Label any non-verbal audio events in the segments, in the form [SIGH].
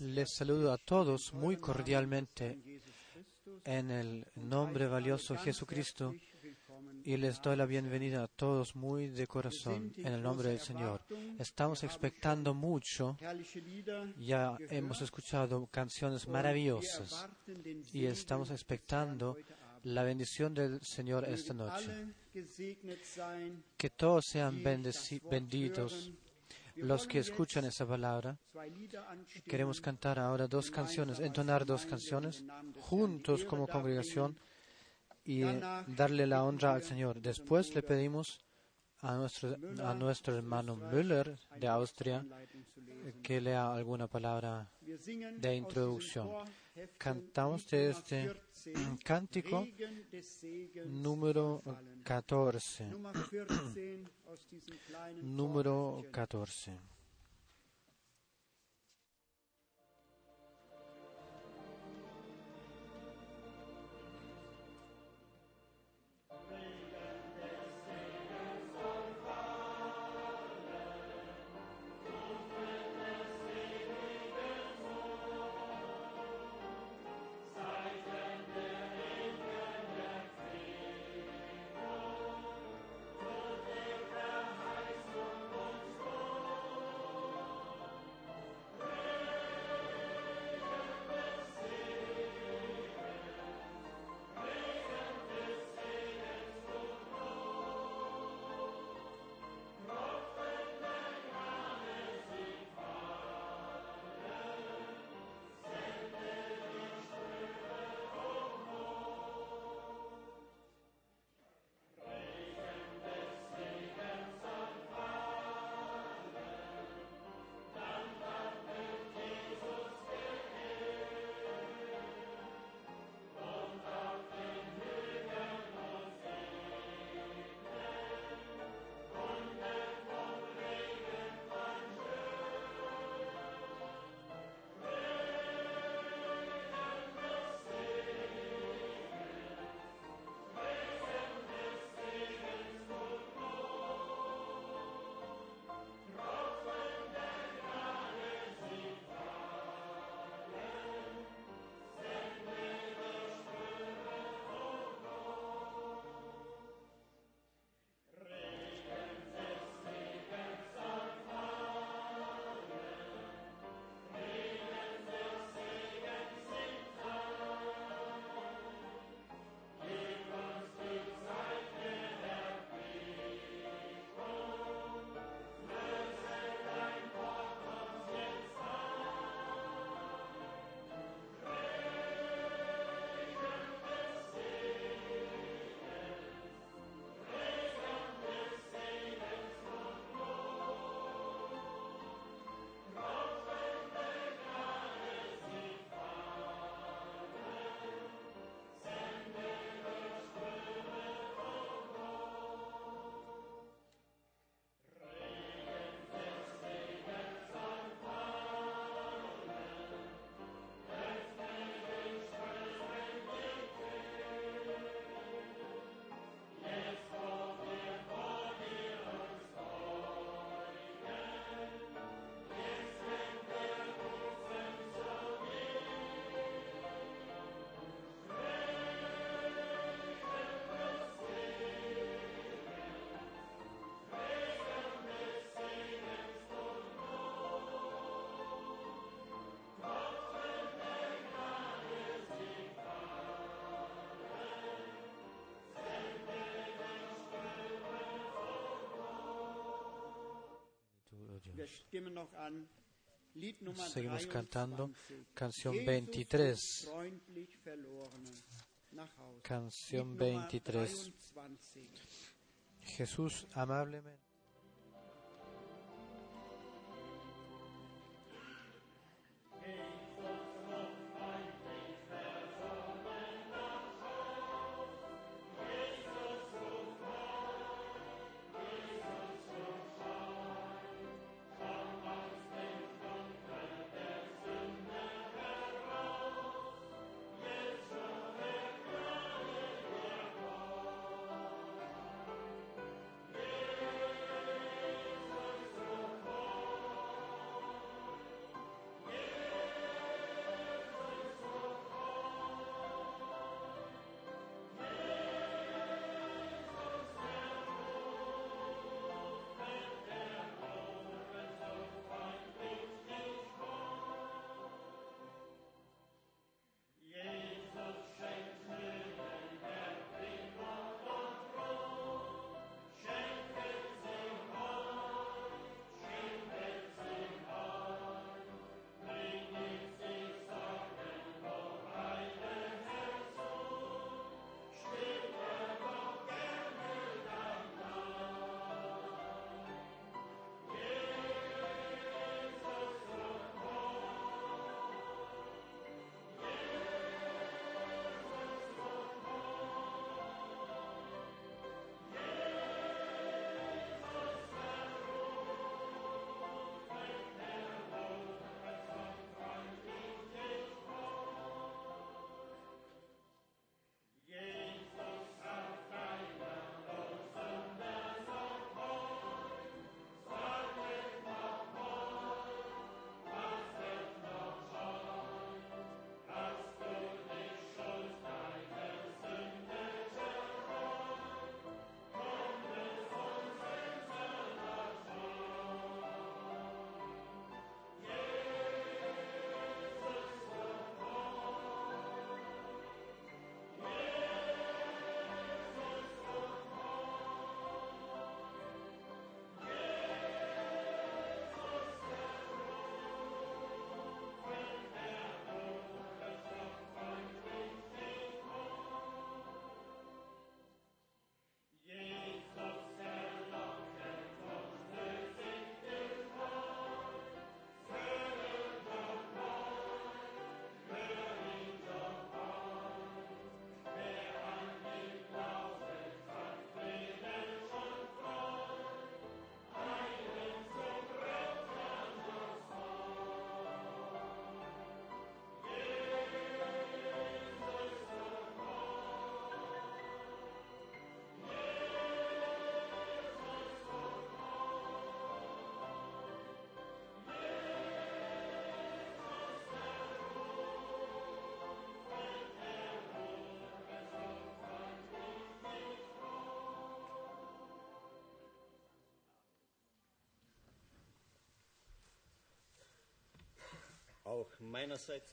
Les saludo a todos muy cordialmente en el nombre valioso Jesucristo y les doy la bienvenida a todos muy de corazón en el nombre del Señor. Estamos expectando mucho, ya hemos escuchado canciones maravillosas y estamos expectando la bendición del Señor esta noche. Que todos sean benditos los que escuchan esa palabra. Queremos cantar ahora dos canciones, entonar dos canciones juntos como congregación y darle la honra al Señor. Después le pedimos a nuestro, a nuestro hermano Müller de Austria que lea alguna palabra de introducción. Cantamos de este [CLEARS THROAT] cántico número 14. [CLEARS THROAT] número 14. Seguimos cantando canción 23. Canción 23. Jesús amablemente.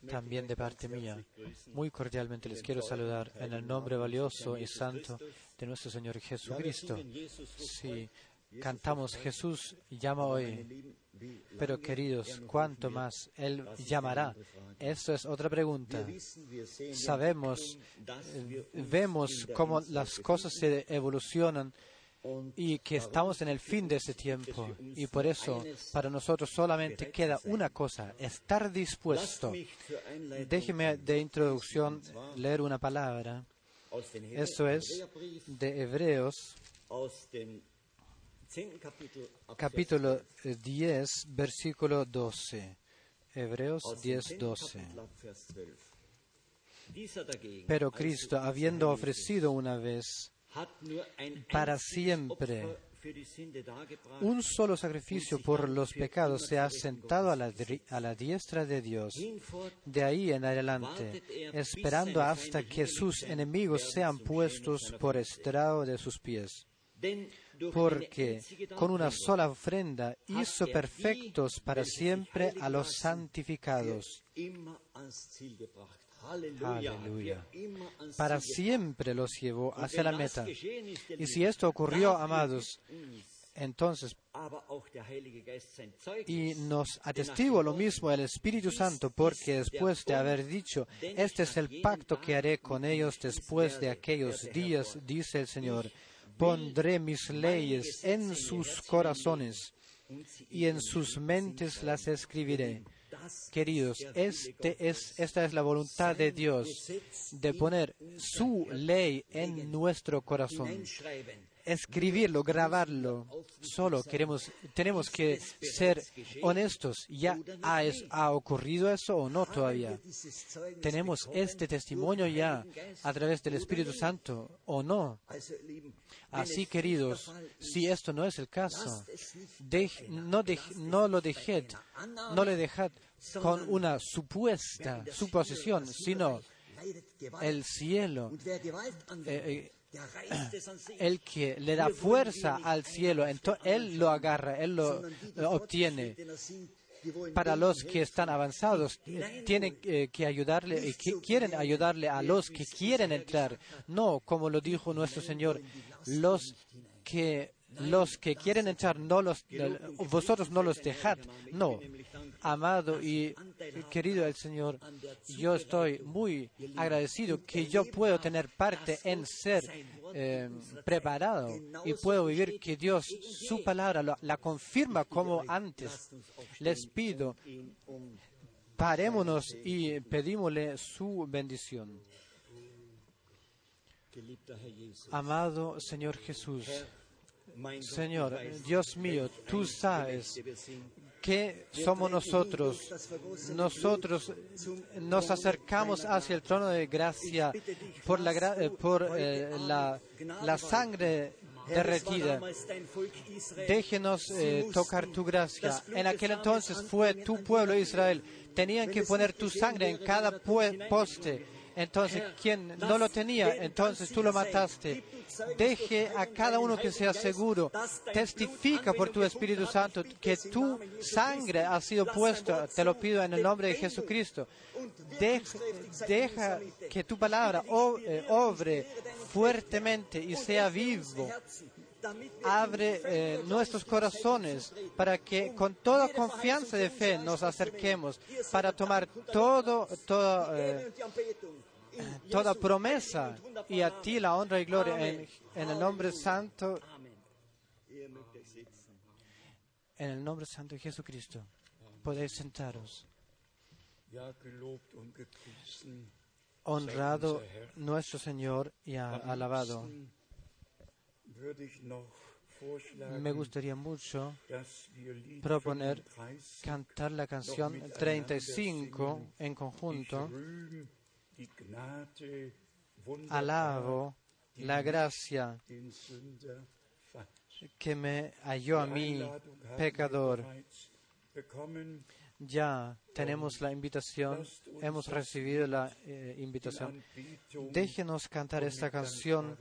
También de parte mía, muy cordialmente les quiero saludar en el nombre valioso y santo de nuestro Señor Jesucristo. Si cantamos Jesús llama hoy, pero queridos, ¿cuánto más Él llamará? Eso es otra pregunta. Sabemos, eh, vemos cómo las cosas se evolucionan y que estamos en el fin de ese tiempo. Y por eso para nosotros solamente queda una cosa, estar dispuesto. Déjeme de introducción leer una palabra. Eso es de Hebreos capítulo 10, versículo 12. Hebreos 10, 12. Pero Cristo, habiendo ofrecido una vez para siempre un solo sacrificio por los pecados, se ha sentado a la, a la diestra de Dios. De ahí en adelante, esperando hasta que sus enemigos sean puestos por estrado de sus pies porque con una sola ofrenda hizo perfectos para siempre a los santificados. Aleluya. Para siempre los llevó hacia la meta. Y si esto ocurrió, amados, entonces, y nos atestigua lo mismo el Espíritu Santo, porque después de haber dicho, este es el pacto que haré con ellos después de aquellos días, dice el Señor, pondré mis leyes en sus corazones y en sus mentes las escribiré. Queridos, este es, esta es la voluntad de Dios, de poner su ley en nuestro corazón escribirlo, grabarlo. Solo queremos, tenemos que ser honestos. ¿Ya ha, ha, ocurrido eso o no todavía? ¿Tenemos este testimonio ya a través del Espíritu Santo o no? Así, queridos, si esto no es el caso, no, no lo dejed, no le dejad con una supuesta suposición, sino el cielo. Eh, el que le da fuerza al cielo, él lo agarra, él lo obtiene. Para los que están avanzados, tienen eh, que ayudarle y que quieren ayudarle a los que quieren entrar. No, como lo dijo nuestro Señor, los que los que quieren entrar, no los, vosotros no los dejad. No, amado y querido el Señor, yo estoy muy agradecido que yo puedo tener parte en ser eh, preparado y puedo vivir que Dios, su palabra, la confirma como antes. Les pido, parémonos y pedímosle su bendición. Amado Señor Jesús, Señor, Dios mío, tú sabes que somos nosotros. Nosotros nos acercamos hacia el trono de gracia por la, eh, por, eh, la, sangre derretida. Déjenos eh, tocar tu gracia. En aquel entonces fue tu pueblo Israel. Tenían que poner tu sangre en cada poste entonces, quien no lo tenía, entonces tú lo mataste. Deje a cada uno que sea seguro. Testifica por tu Espíritu Santo que tu sangre ha sido puesta. Te lo pido en el nombre de Jesucristo. Deja, que tu palabra eh, obre fuertemente y sea vivo abre eh, nuestros corazones para que con toda confianza de fe nos acerquemos para tomar todo, todo eh, toda promesa y a ti la honra y gloria en, el nombre santo en el nombre santo de Jesucristo podéis sentaros. Honrado nuestro Señor y alabado. Me gustaría mucho proponer cantar la canción 35 en conjunto alabo la gracia que me halló a mí, pecador. Ya tenemos la invitación, hemos recibido la eh, invitación. Déjenos cantar esta canción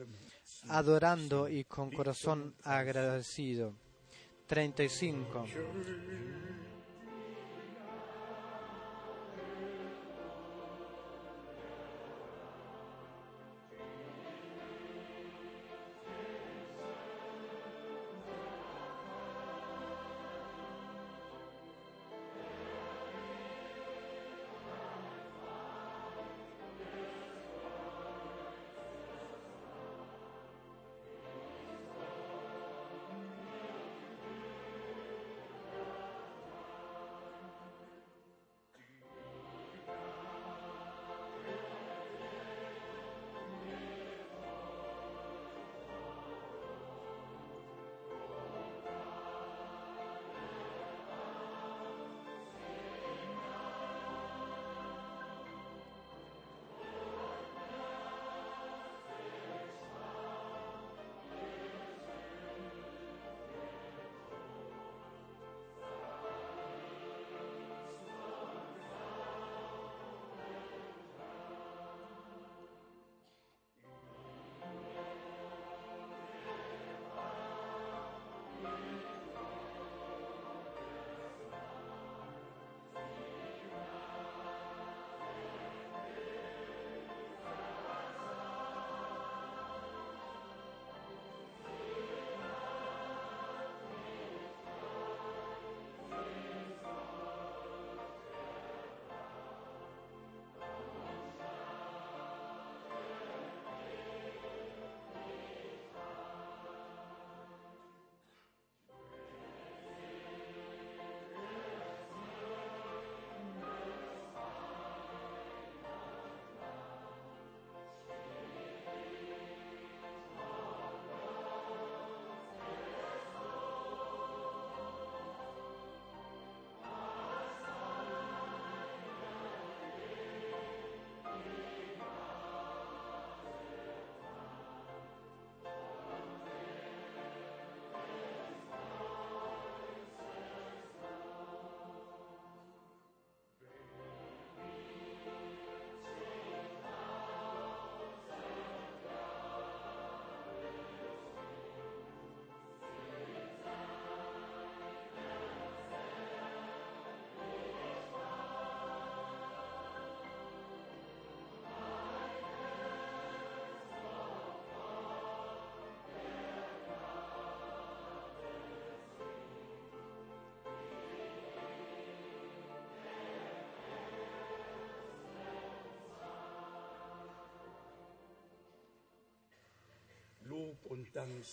adorando y con corazón agradecido. 35.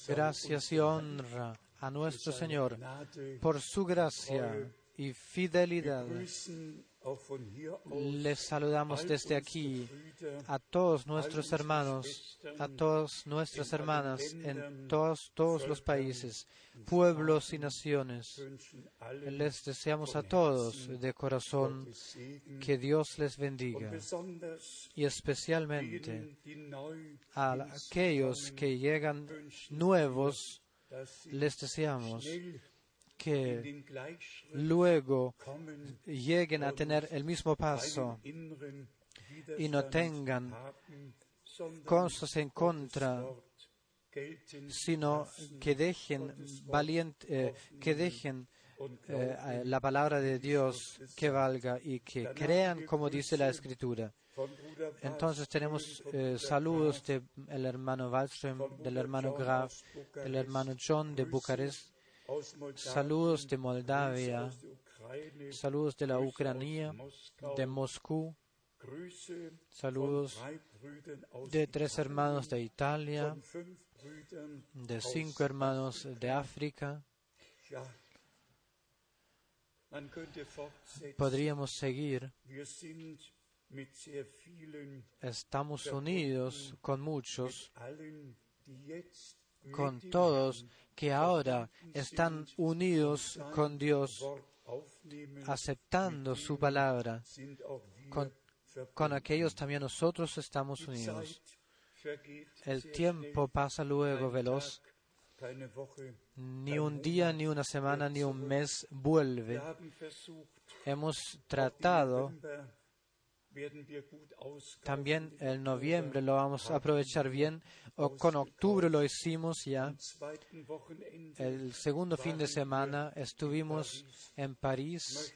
Gracias y honra a nuestro Señor por su gracia y fidelidad. Les saludamos desde aquí a todos nuestros hermanos, a todas nuestras hermanas en todos, todos los países, pueblos y naciones. Les deseamos a todos de corazón que Dios les bendiga y especialmente a aquellos que llegan nuevos, les deseamos que luego lleguen a tener el mismo paso y no tengan cosas en contra, sino que dejen valiente, eh, que dejen eh, la palabra de Dios que valga y que crean como dice la Escritura. Entonces tenemos eh, saludos del hermano Wallström, del hermano Graf, del hermano John de Bucarest, saludos de Moldavia, saludos de la Ucrania, de Moscú, saludos de tres hermanos de Italia, de cinco hermanos de África. Podríamos seguir. Estamos unidos con muchos, con todos que ahora están unidos con Dios, aceptando su palabra. Con, aquellos también nosotros estamos unidos. El tiempo pasa luego veloz. Ni un día, ni una semana, ni un mes vuelve. Hemos tratado también el noviembre lo vamos a aprovechar bien, o con octubre lo hicimos ya. El segundo fin de semana estuvimos en París.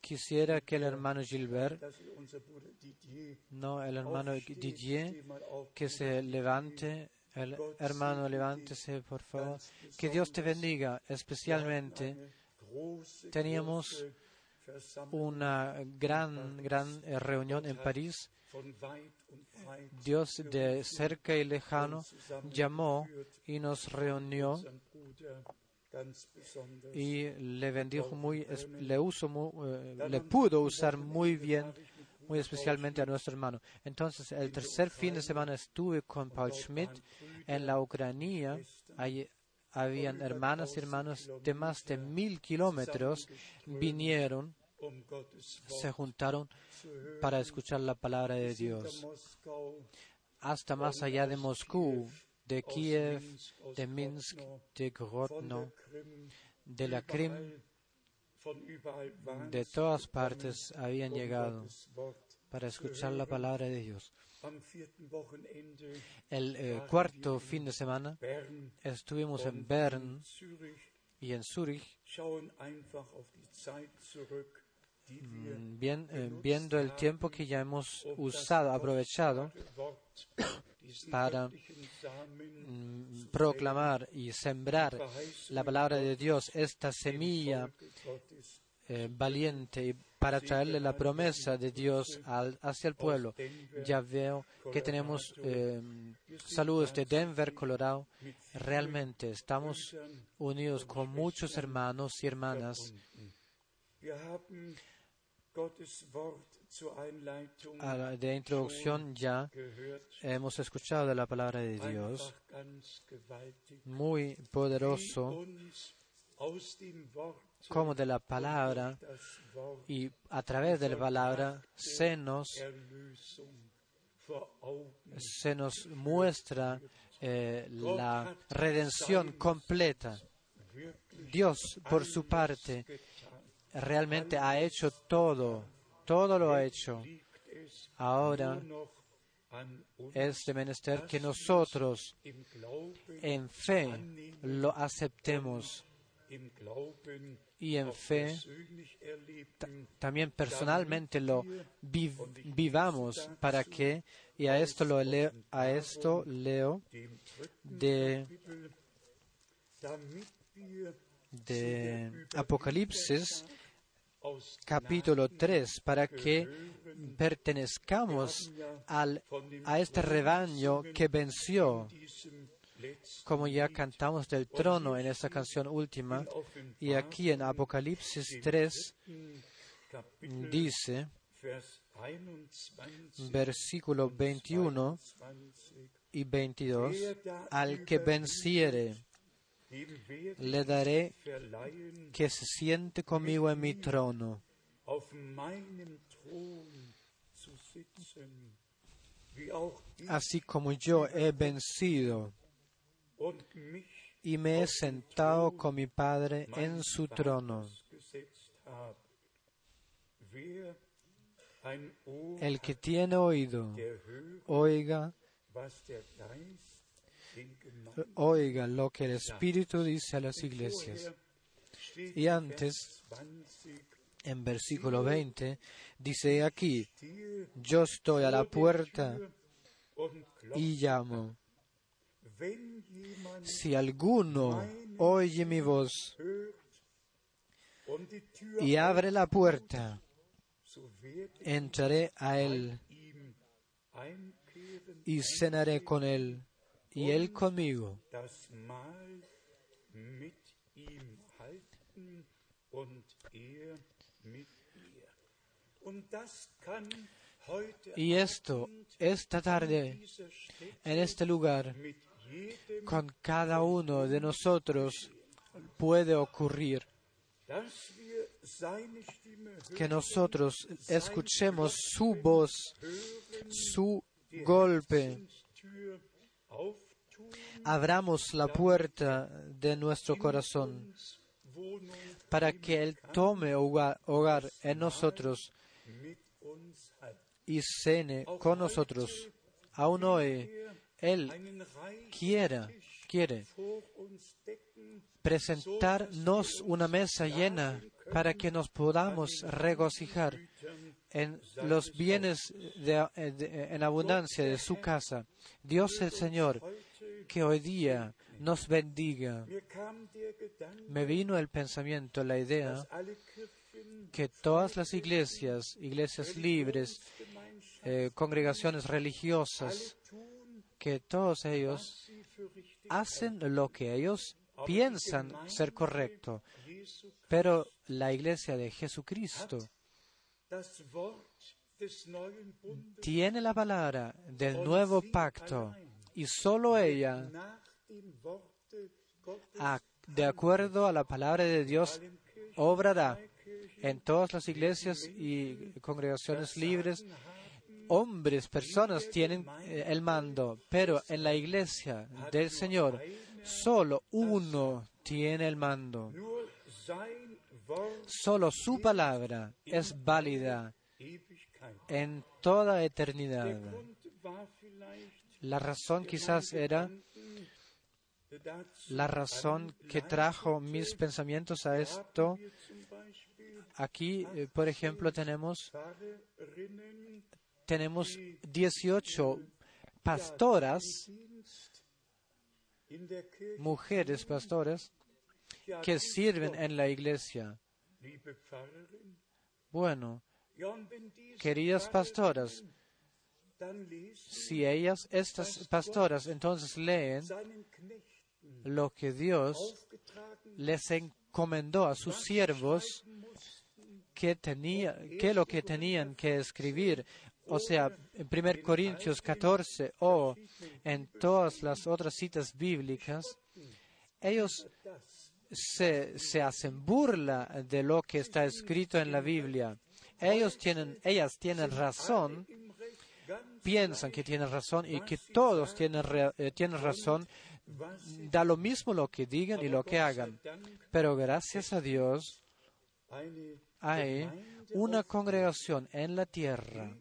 Quisiera que el hermano Gilbert, no, el hermano Didier, que se levante. El hermano, levántese, por favor. Que Dios te bendiga, especialmente. Teníamos una gran, gran eh, reunión en París. Dios de cerca y lejano llamó y nos reunió y le bendijo muy, le, uso eh, le pudo usar muy bien, muy especialmente a nuestro hermano. Entonces, el tercer fin de semana estuve con Paul Schmidt en la Ucrania. Habían hermanas y hermanos de más de mil kilómetros vinieron se juntaron para escuchar la palabra de Dios. Hasta más allá de Moscú, de Kiev, de Minsk, de Grodno, de la Krim, de todas partes habían llegado para escuchar la palabra de Dios. El eh, cuarto fin de semana estuvimos en Bern y en Zurich Mm, bien, eh, viendo el tiempo que ya hemos usado, aprovechado [COUGHS] para mm, proclamar y sembrar la palabra de Dios, esta semilla eh, valiente para traerle la promesa de Dios hacia el pueblo. Ya veo que tenemos eh, saludos de Denver, Colorado. Realmente estamos unidos con muchos hermanos y hermanas de introducción ya hemos escuchado de la palabra de Dios, muy poderoso, como de la palabra y a través de la palabra se nos, se nos muestra eh, la redención completa. Dios, por su parte, realmente ha hecho todo, todo lo ha hecho. Ahora es de menester que nosotros en fe lo aceptemos y en fe también personalmente lo vivamos para que, y a esto, lo leo, a esto leo de de Apocalipsis capítulo 3 para que pertenezcamos al, a este rebaño que venció, como ya cantamos del trono en esta canción última, y aquí en Apocalipsis 3 dice, versículo 21 y 22, al que venciere, le daré que se siente conmigo en mi trono. Así como yo he vencido y me he sentado con mi Padre en su trono. El que tiene oído, oiga, oiga lo que el Espíritu dice a las iglesias. Y antes, en versículo 20, dice aquí, yo estoy a la puerta y llamo. Si alguno oye mi voz y abre la puerta, entraré a él y cenaré con él y él conmigo. Y esto, esta tarde, en este lugar, con cada uno de nosotros puede ocurrir que nosotros escuchemos su voz, su golpe, abramos la puerta de nuestro corazón para que Él tome hogar, en nosotros y cene con nosotros. Aún hoy, Él quiera, quiere presentarnos una mesa llena para que nos podamos regocijar en los bienes en abundancia de su casa. Dios el Señor, que hoy día nos bendiga. Me vino el pensamiento, la idea, que todas las iglesias, iglesias libres, eh, congregaciones religiosas, que todos ellos hacen lo que ellos piensan ser correcto, pero la iglesia de Jesucristo tiene la palabra del nuevo pacto y solo ella, de acuerdo a la palabra de Dios, obrará en todas las iglesias y congregaciones libres. Hombres, personas tienen eh, el mando, pero en la iglesia del Señor solo uno tiene el mando. Solo su palabra es válida en toda eternidad. La razón quizás era la razón que trajo mis pensamientos a esto. Aquí, eh, por ejemplo, tenemos, tenemos 18 pastoras, mujeres pastoras, que sirven en la iglesia. Bueno, queridas pastoras, si ellas, estas pastoras, entonces leen lo que Dios les encomendó a sus siervos, que, tenía, que lo que tenían que escribir, o sea, en 1 Corintios 14 o en todas las otras citas bíblicas, ellos se, hacen burla de lo que está escrito en la Biblia. Ellos tienen, ellas tienen razón, piensan que tienen razón y que todos tienen, eh, tienen razón, da lo mismo lo que digan y lo que hagan. Pero gracias a Dios hay una congregación en la tierra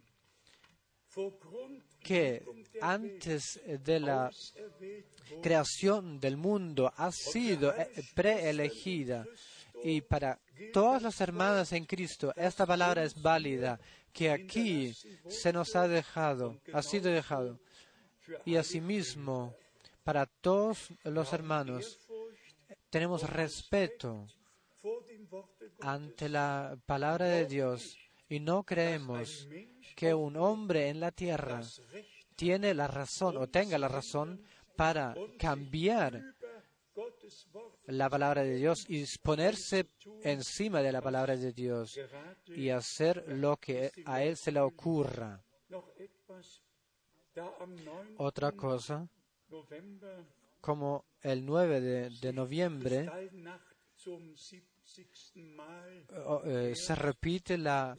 que antes de la creación del mundo ha sido eh, preelegida y para todas las hermanas en Cristo esta palabra es válida que aquí se nos ha dejado, ha sido dejado. Y asimismo, para todos los hermanos, tenemos respeto ante la palabra de Dios Y no creemos que un hombre en la tierra tiene la razón o tenga la razón para cambiar la palabra de Dios y ponerse encima de la palabra de Dios y hacer lo que a él se le ocurra. Otra cosa, como el 9 de, noviembre, eh, se repite la,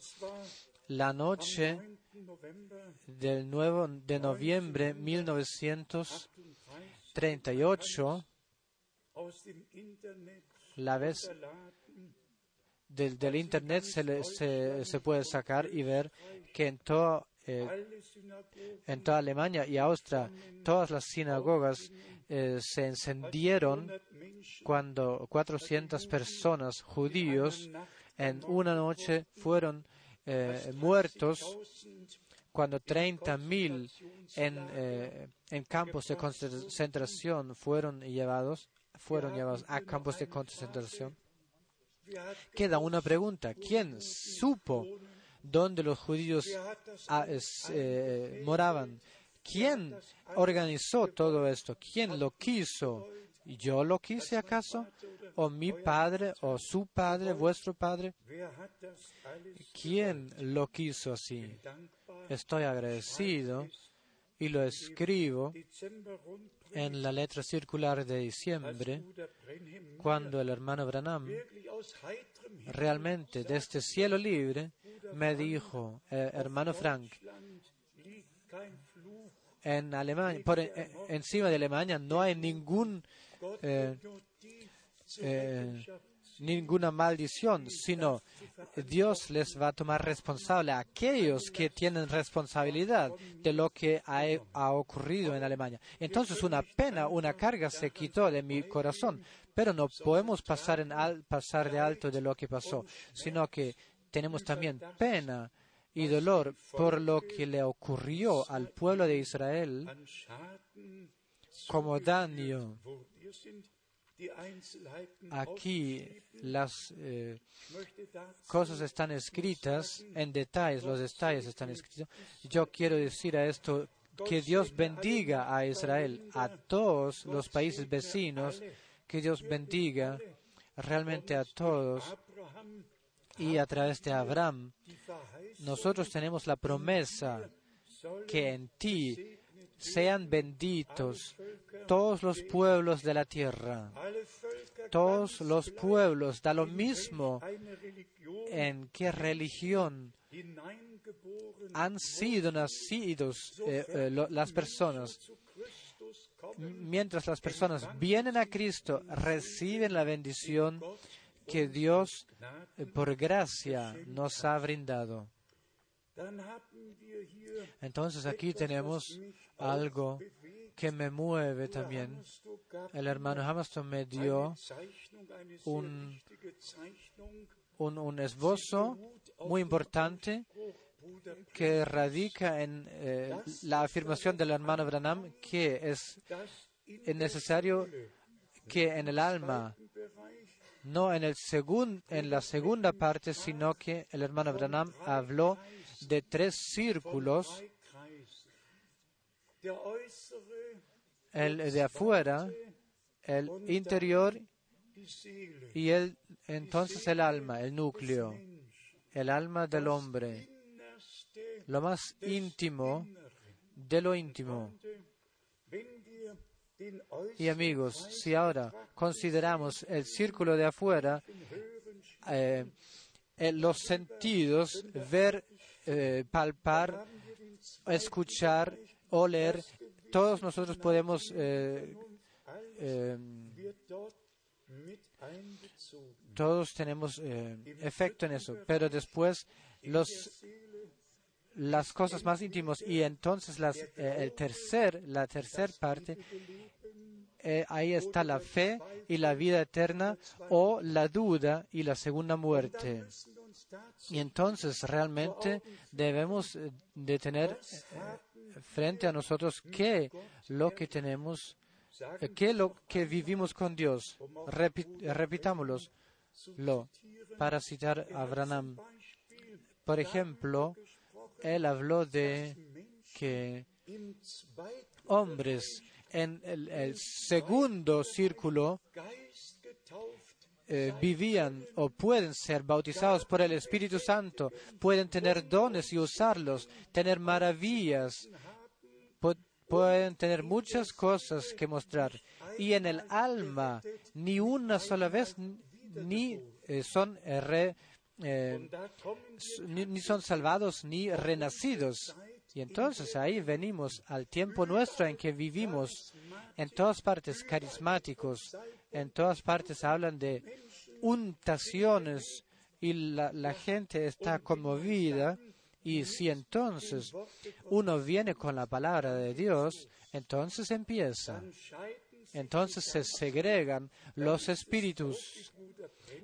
la noche del 9 de noviembre 1938, la vez del, Internet se, le, se, puede sacar y ver que en, todo, eh, en toda Alemania y Austria todas las sinagogas eh, se encendieron cuando 400 personas judíos en una noche fueron eh, muertos cuando 30.000 en, eh, en campos de concentración fueron llevados, fueron llevados a campos de concentración. Queda una pregunta. ¿Quién supo dónde los judíos ah, eh, moraban? ¿Quién organizó todo esto? ¿Quién lo quiso? ¿Yo lo quise acaso? ¿O mi padre? ¿O su padre? ¿Vuestro padre? ¿Quién lo quiso así? Estoy agradecido y lo escribo en la letra circular de diciembre, cuando el hermano Branham realmente desde cielo libre me dijo, eh, hermano Frank, en Alemania, por eh, encima de Alemania no hay ningún eh, eh, ninguna maldición, sino Dios les va a tomar responsable a aquellos que tienen responsabilidad de lo que ha, ocurrido en Alemania. Entonces una pena, una carga se quitó de mi corazón, pero no podemos pasar de alto de lo que pasó, sino que tenemos también pena y dolor por lo que le ocurrió al pueblo de Israel como daño. Aquí las eh, cosas están escritas en detalles, los detalles están escritos. Yo quiero decir a esto que Dios bendiga a Israel, a todos los países vecinos, que Dios bendiga realmente a todos. Y a través de Abraham, nosotros tenemos la promesa que en ti sean benditos todos los pueblos de la tierra. Todos los pueblos, da lo mismo en qué religión han sido nacidos eh, eh, las personas. Mientras las personas vienen a Cristo, reciben la bendición que Dios, eh, por gracia, nos ha brindado. Entonces aquí tenemos algo que me mueve también. El hermano Hamaston me dio un, un, un esbozo muy importante que radica en eh, la afirmación del hermano Branham que es necesario que en el alma, no en, el segun, en la segunda parte, sino que el hermano Branham habló de tres círculos, el de afuera, el interior y el, entonces el alma, el núcleo, el alma del hombre, lo más íntimo de lo íntimo. Y amigos, si ahora consideramos el círculo de afuera, eh, eh, los sentidos, ver eh, palpar, escuchar, oler, todos nosotros podemos eh, eh, todos tenemos eh, efecto en eso, pero después los las cosas más íntimas y entonces las, eh, el tercer, la tercera parte, ahí está la fe y la vida eterna o la duda y la segunda muerte. Y entonces realmente debemos eh, de tener eh, frente a nosotros qué lo que tenemos, eh, qué lo que vivimos con Dios. repitámoslo para citar a Abraham. Por ejemplo, él habló de que hombres en el segundo círculo eh, vivían o pueden ser bautizados por el Espíritu Santo, pueden tener dones y usarlos, tener maravillas, pu- pueden tener muchas cosas que mostrar. Y en el alma, ni una sola vez, ni eh, son eh, re- ni, ni son salvados ni renacidos. Y entonces ahí venimos al tiempo nuestro en que vivimos. En todas partes carismáticos, en todas partes hablan de untaciones y la, gente está conmovida. Y si entonces uno viene con la palabra de Dios, entonces empieza. Entonces se segregan los espíritus.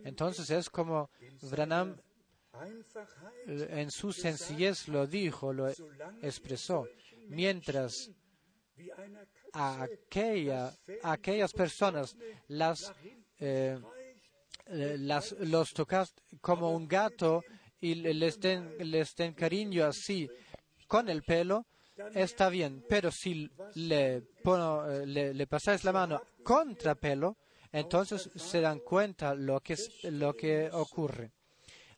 Entonces es como Branham eh, en su sencillez lo dijo, lo expresó. Mientras a, aquella, a aquellas personas las, eh, las los tocas como un gato y le- les den, les den cariño así con el pelo, está bien. Pero si le, pono- eh, le, pasáis la mano contra pelo, entonces se dan cuenta lo que, lo que ocurre.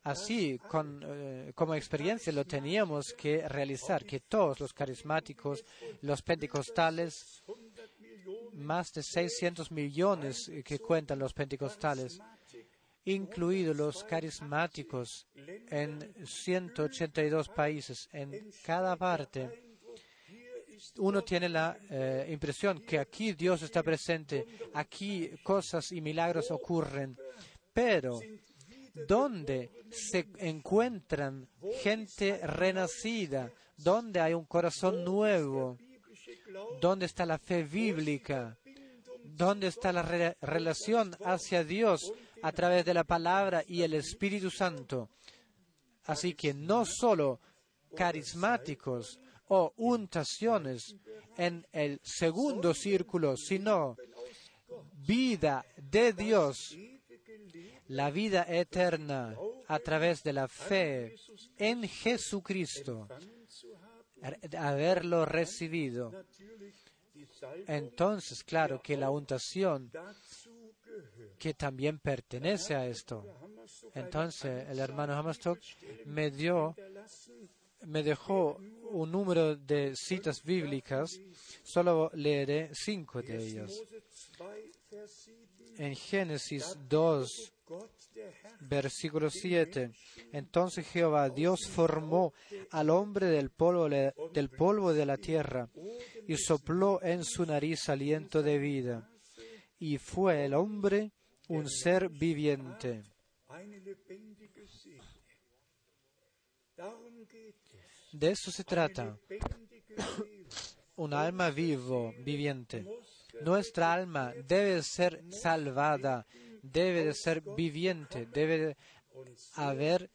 Así, con, eh, como experiencia, lo teníamos que realizar, que todos los carismáticos, los pentecostales, más de 600 millones que cuentan los pentecostales, incluidos los carismáticos en 182 países, en cada parte, uno tiene la eh, impresión que aquí Dios está presente, aquí cosas y milagros ocurren, pero donde se encuentran gente renacida, donde hay un corazón nuevo, donde está la fe bíblica, donde está la re- relación hacia Dios a través de la palabra y el Espíritu Santo. Así que no solo carismáticos o untaciones en el segundo círculo, sino vida de Dios, la vida eterna a través de la fe en Jesucristo, haberlo recibido. Entonces, claro que la untación que también pertenece a esto. Entonces, el hermano Hamastock me dio, me dejó un número de citas bíblicas, solo leeré cinco de ellas. En Génesis 2, versículo 7, entonces Jehová Dios formó al hombre del polvo, del polvo de la tierra y sopló en su nariz aliento de vida, y fue el hombre un ser viviente. De eso se trata, un alma vivo, viviente. Nuestra alma debe ser salvada, debe de ser viviente, debe de haber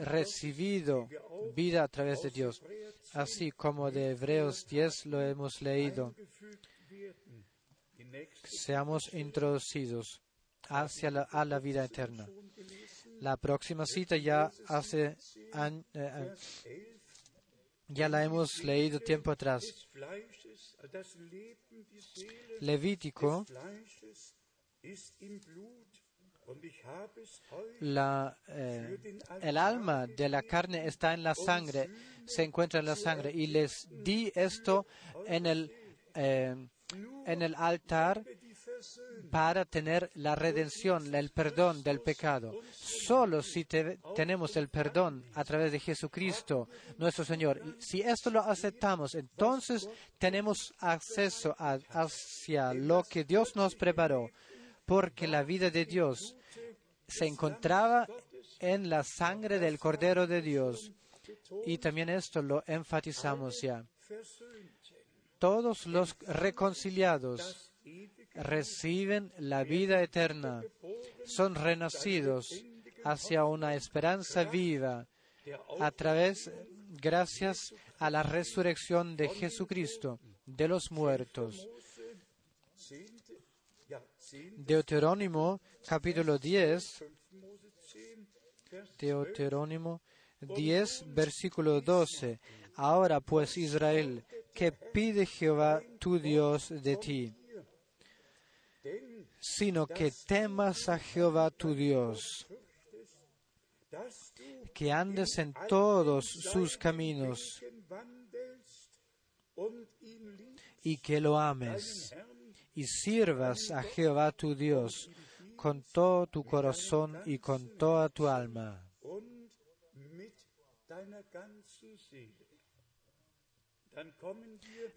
recibido vida a través de Dios, así como de Hebreos 10 lo hemos leído. Seamos introducidos hacia la, vida eterna. La próxima cita ya hace eh, eh, ya la hemos leído tiempo atrás. Levítico, la, eh, el alma de la carne está en la sangre, se encuentra en la sangre. Y les di esto en el, eh, en el altar para tener la redención, el perdón del pecado. Solo si te- tenemos el perdón a través de Jesucristo, nuestro Señor, si esto lo aceptamos, entonces tenemos acceso a- hacia lo que Dios nos preparó, porque la vida de Dios se encontraba en la sangre del Cordero de Dios. Y también esto lo enfatizamos ya. Todos los reconciliados reciben la vida eterna, son renacidos hacia una esperanza viva a través, gracias a la resurrección de Jesucristo de los muertos. Deuterónimo capítulo 10, 5 Mose 10, Vers Deuterónimo 10, versículo 12. Ahora pues Israel, ¿qué pide Jehová tu Dios de ti? Sino que temas a Jehová tu Dios, que andes en todos sus caminos y que lo ames y sirvas a Jehová tu Dios con todo tu corazón y con toda tu alma.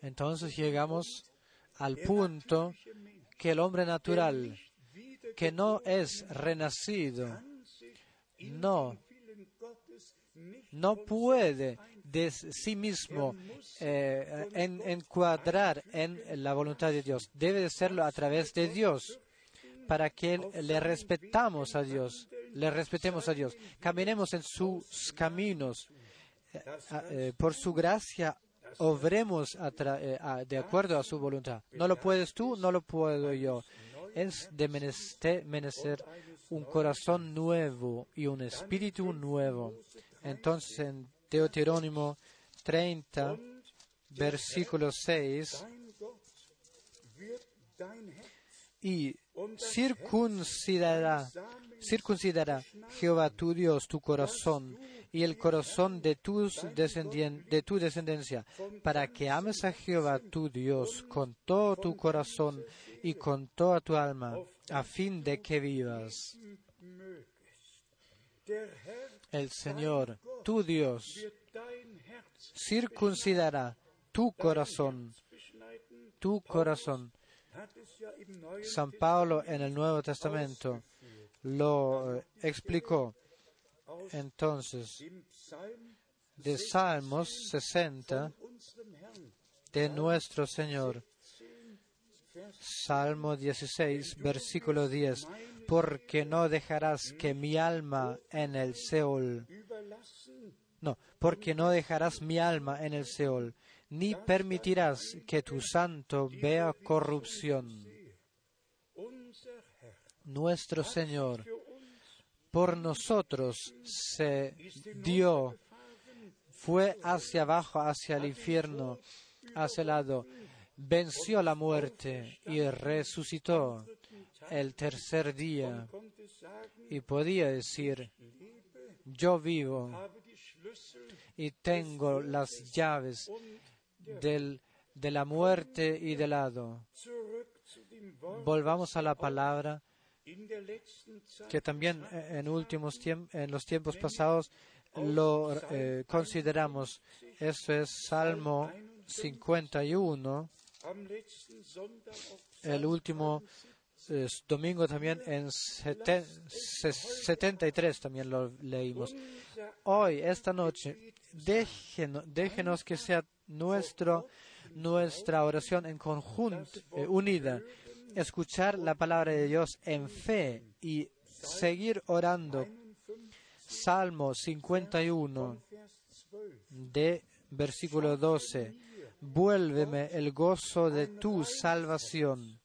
Entonces llegamos al punto que el hombre natural, que no es renacido, no, no puede de sí mismo eh, en- encuadrar en la voluntad de Dios. Debe de serlo a través de Dios, para que le respetamos a Dios, le respetemos a Dios, caminemos en sus caminos, eh, eh, por su gracia obremos eh, de acuerdo a su voluntad. No lo puedes tú, no lo puedo yo. Es de menester un corazón nuevo y un espíritu nuevo. Entonces en Deuterónimo 30, versículo 6, dein Gott wird dein Herz y circuncidará, circuncidará Jehová tu Dios tu corazón y el corazón de, tus de tu descendencia, para que ames a Jehová tu Dios con todo tu corazón y con toda tu alma, a fin de que vivas. El Señor, tu Dios, circuncidará tu corazón, tu corazón. San Pablo en el Nuevo Testamento lo eh, explicó. Entonces, de Salmos 60 unserem Herrn. de nuestro Señor, Salmo 16, versículo 10, porque no dejarás que mi alma en el Seol, no, porque no dejarás mi alma en el Seol, ni permitirás que tu santo vea corrupción. Nuestro Señor por nosotros se dio, fue hacia abajo, hacia el infierno, hacia el lado, venció la muerte y resucitó el tercer día. Y podía decir, yo vivo y tengo las llaves del, de la muerte y del Wort Volvamos a la palabra que también en últimos tiempos, en los tiempos pasados lo eh, consideramos. Esto es Salmo 51, El último eh, domingo también en sete- se- 73 también lo leímos. Hoy, esta noche, déjenos, déjenos que sea nuestro, nuestra oración en conjunto, eh, unida, escuchar la palabra de Dios en fe y seguir orando. Salmo 51 Vers 12. de versículo 12. Vuélveme el gozo de tu salvación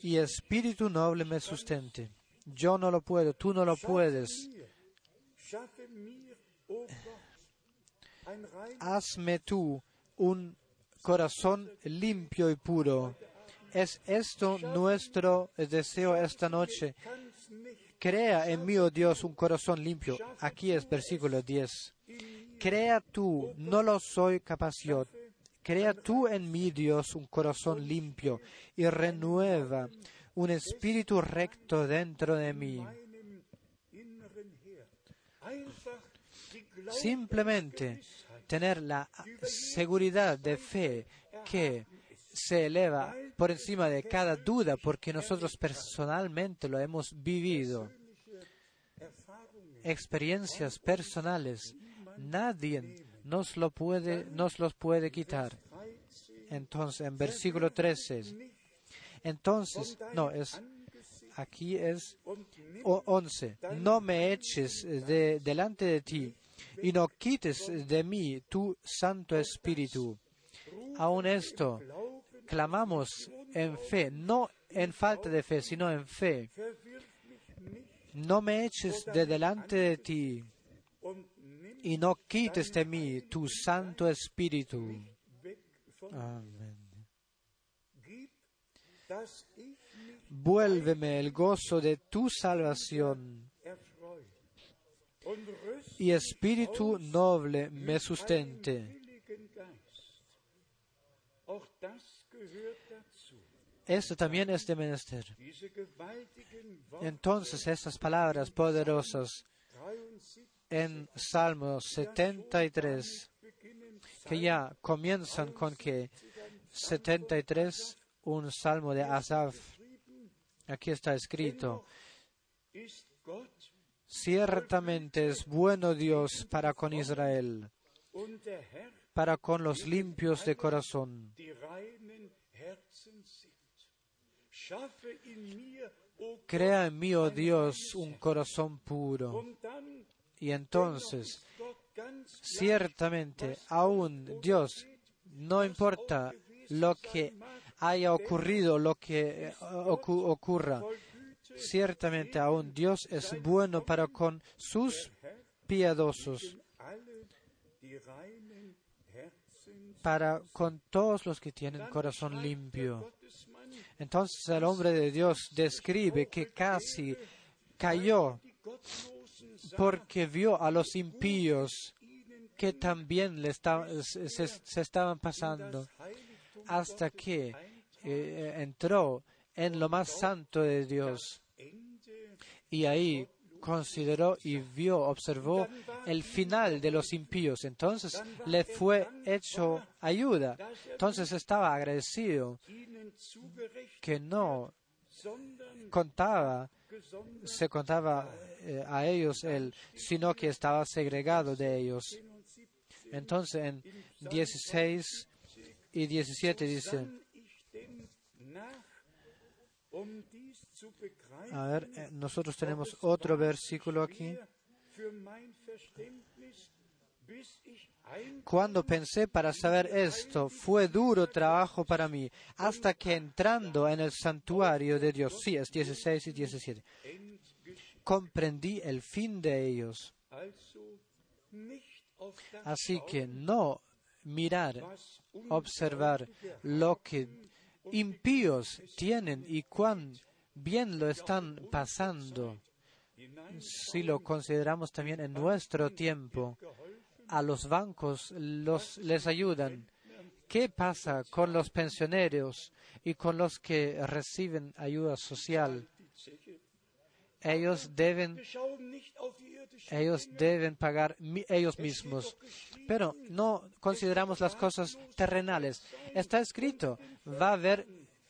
y espíritu noble me sustente. Yo no lo puedo, tú no lo puedes. Hazme tú un corazón limpio y puro. ¿Es esto nuestro deseo esta noche? Crea en mí, oh Dios, un corazón limpio. Aquí es versículo 10. Crea tú, no lo soy capaz yo. Crea tú en mí, Dios, un corazón limpio y renueva un espíritu recto dentro de mí. Simplemente tener la seguridad de fe que se eleva por encima de cada duda porque nosotros personalmente lo hemos vivido. Experiencias personales. Nadie nos, lo puede, nos los puede quitar. 13 Entonces, en versículo 13. Entonces, no, es, aquí es und nimm o- 11. No me eches de, delante de ti y no quites de mí tu Santo Espíritu. Aún esto, clamamos en fe, no en falta de fe, sino en fe. no me eches de delante de ti y no quites de mí tu Santo Espíritu. Amén. Vuélveme el gozo de tu salvación y espíritu noble me sustente. Esto también es de menester. Entonces estas palabras poderosas 73 en Salmo 73, beginnen que ya comienzan con que 73, un salmo de Asaf, aquí está escrito, ciertamente es bueno Dios para con Israel, para con los limpios de corazón. Crea en mí, oh Dios, un corazón puro. Y entonces, ciertamente, aún Dios, no importa lo que haya ocurrido, lo que eh, ocu- ocurra, ciertamente aún Dios es bueno para con sus piadosos, para con todos los que tienen corazón limpio. Entonces el hombre de Dios describe que casi cayó porque vio a los impíos que también le esta- se, estaban pasando hasta que eh, entró en lo más santo de Dios y ahí consideró y vio, observó el final de los impíos. Entonces le fue hecho ayuda. Entonces estaba agradecido que no contaba, se contaba eh, a ellos él, sino que estaba segregado de ellos. Entonces en 16 y 17 dice, a ver, eh, nosotros tenemos otro versículo aquí. Cuando pensé para saber esto, fue duro trabajo para mí, hasta que entrando en el santuario de Dios, sí, es 16 y 17, Endgeschichte, comprendí el fin de ellos. Así que no mirar, observar lo que impíos tienen y cuán bien lo están pasando, si lo consideramos también en nuestro tiempo. A los bancos les ayudan. ¿Qué pasa con los pensioneros y con los que reciben ayuda social? Ellos deben ellos deben pagar ellos mismos. Pero no consideramos las cosas terrenales. Está escrito, va a haber,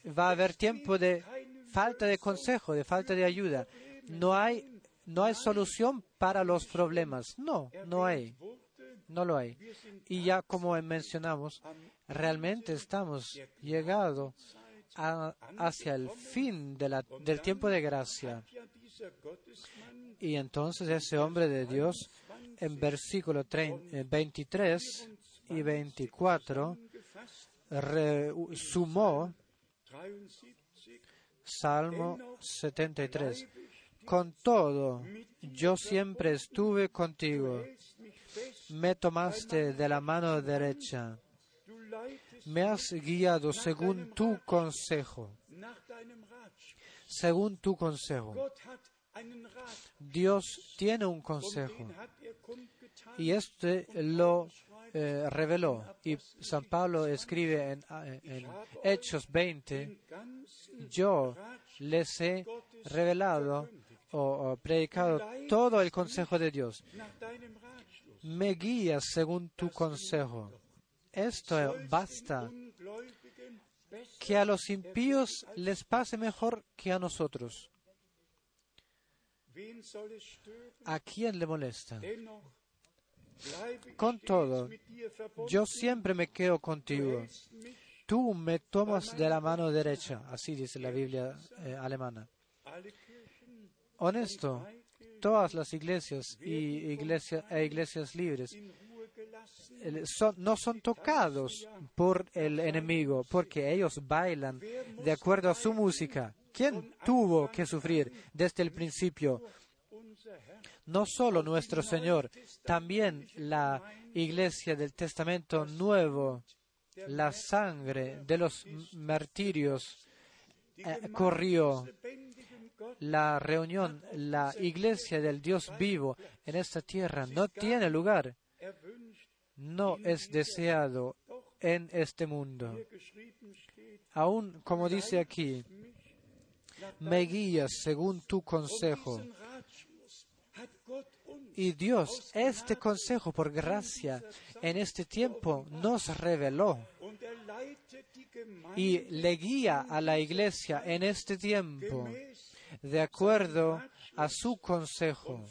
va a haber tiempo de falta de consejo, de falta de ayuda. No hay, no hay solución para los problemas. No, no hay. No lo hay. Y ya como mencionamos, realmente estamos llegado hacia el fin del tiempo de gracia. Y entonces ese hombre de Dios, en versículo trein- eh, 23 y 24, gefasst, re- sumó 73, Salmo 73. Con todo, yo siempre estuve contigo. Me tomaste de la mano derecha. Me has guiado según tu consejo. Según tu consejo. Dios tiene un consejo. Y este lo eh, reveló. Y San Pablo escribe en, Hechos 20, den ganzen yo les he revelado o predicado todo el consejo de Dios. Me guías según tu consejo. Esto basta. Que a los impíos les pase mejor que a nosotros. ¿A quién le molesta? Con todo. Yo siempre me quedo contigo. Tú me tomas de la mano derecha. Así dice la Biblia eh, alemana. Honesto, todas las iglesias y iglesia- e iglesias libres no son tocados por el enemigo porque ellos bailan de acuerdo a su música. ¿Quién tuvo que sufrir desde el principio no solo nuestro Señor, también la iglesia del Testamento Nuevo, la sangre de los martirios eh, corrió. La reunión, la iglesia del Dios vivo en esta tierra no tiene lugar, no es deseado en este mundo. Aún como dice aquí, me guías según tu consejo. Y Dios, este consejo por gracia en este tiempo nos reveló y le guía a la iglesia en este tiempo de acuerdo a su consejo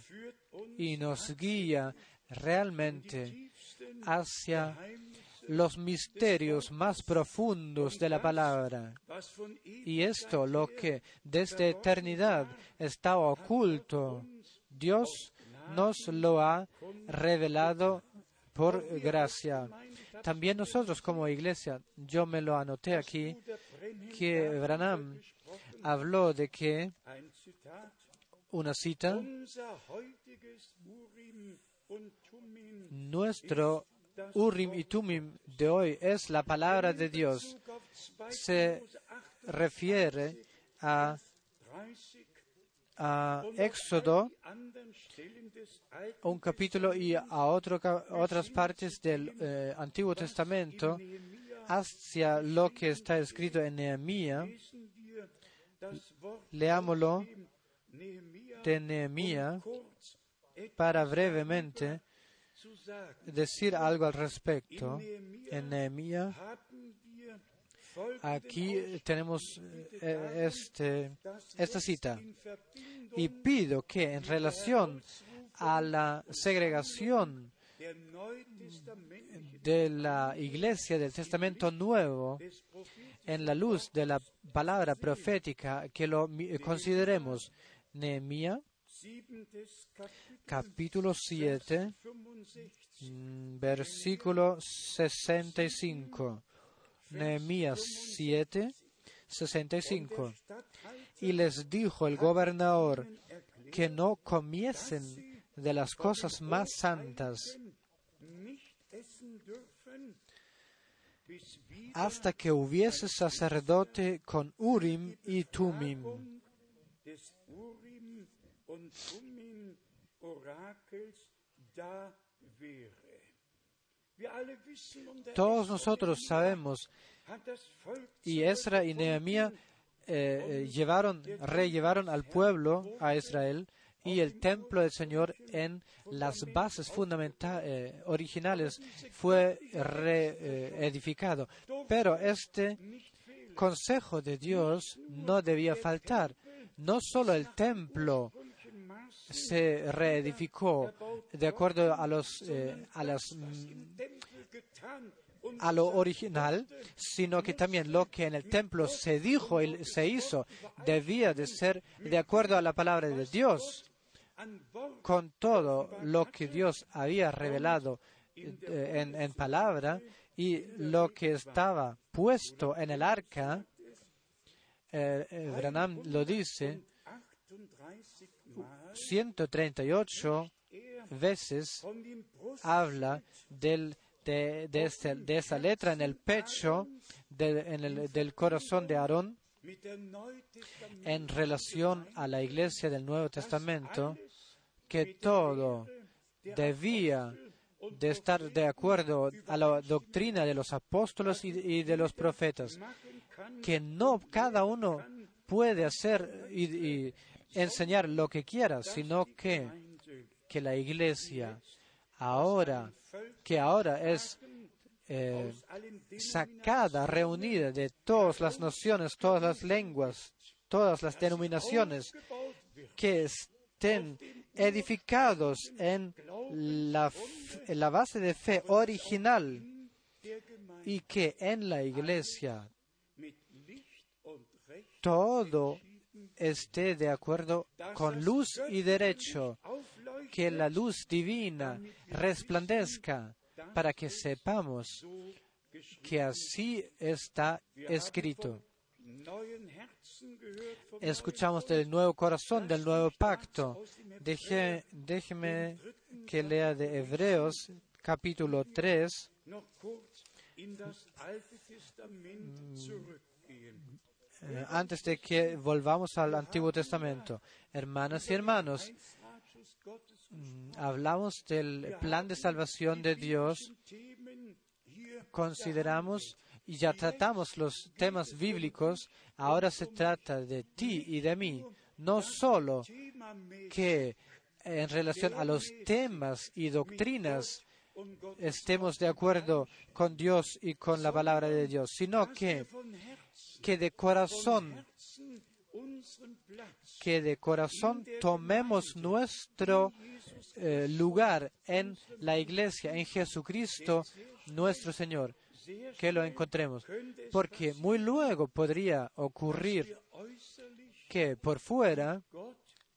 y nos guía realmente hacia los misterios más profundos de la palabra. Y esto, lo que desde eternidad estaba oculto, Dios nos lo ha revelado por gracia. También nosotros como iglesia, yo me lo anoté aquí, que Branham habló de que una cita, nuestro Urim y Tumim de hoy es la palabra de Dios. Se refiere a, a Éxodo, un capítulo y a otras partes del eh, Antiguo Testamento, hacia lo que está escrito en Nehemías. Leámoslo de Nehemías para brevemente decir algo al respecto. En Nehemías, aquí tenemos eh, este, esta cita. Y pido que en relación a la segregación de la iglesia del Testamento Nuevo, en la luz de la palabra profética, que lo consideremos. Nehemías capítulo 7, mm, versículo 65. Nehemías 7, 65. Y les dijo el gobernador que no comiesen de las cosas más santas hasta que hubiese sacerdote con Urim y Tumim. Todos nosotros sabemos, y Ezra y Nehemías eh, eh, llevaron, rellevaron al pueblo, a Israel, y el templo del Señor en las bases fundamentales eh, originales fue reedificado. Pero este consejo de Dios no debía faltar. No solo el templo se reedificó de acuerdo a los eh, a las mm, a lo original, sino que también lo que en el templo se dijo y se hizo debía de ser de acuerdo a la palabra de Dios, con todo lo que Dios había revelado eh, en, palabra y lo que estaba puesto en el arca. Eh, Branham lo dice, 138 veces habla del, de, de, este, de, esa letra en el pecho en el, del corazón de Aarón en relación a la iglesia del Nuevo Testamento, que todo debía de estar de acuerdo a la doctrina de los apóstoles y, de los profetas, que no cada uno puede hacer y, enseñar lo que quiera, sino que, que la iglesia ahora, que ahora es eh, sacada, reunida de todas las nociones, todas las lenguas, todas las denominaciones, que estén edificados en la, base de fe original y que en la iglesia todo esté de acuerdo con luz y derecho, que la luz divina resplandezca para que sepamos que así está escrito. Escuchamos del nuevo corazón, del nuevo pacto. Déjeme que lea de Hebreos capítulo 3. Eh, antes de que volvamos al Antiguo Testamento. Hermanas y hermanos, mm, hablamos del plan de salvación de Dios, consideramos y ya tratamos los temas bíblicos, ahora se trata de ti y de mí, no solo que en relación a los temas y doctrinas estemos de acuerdo con Dios y con la palabra de Dios, sino que, que de corazón, que de corazón tomemos nuestro eh, lugar en la iglesia, en Jesucristo, nuestro Señor, que lo encontremos. Porque muy luego podría ocurrir que por fuera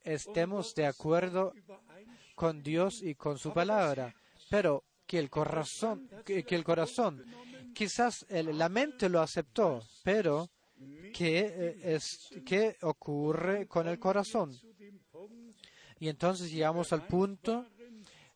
estemos de acuerdo con Dios y con su palabra, pero que el corazón, que, el corazón, quizás la mente lo aceptó, pero ¿qué, eh, es, ¿qué ocurre con el corazón? Y entonces llegamos al punto,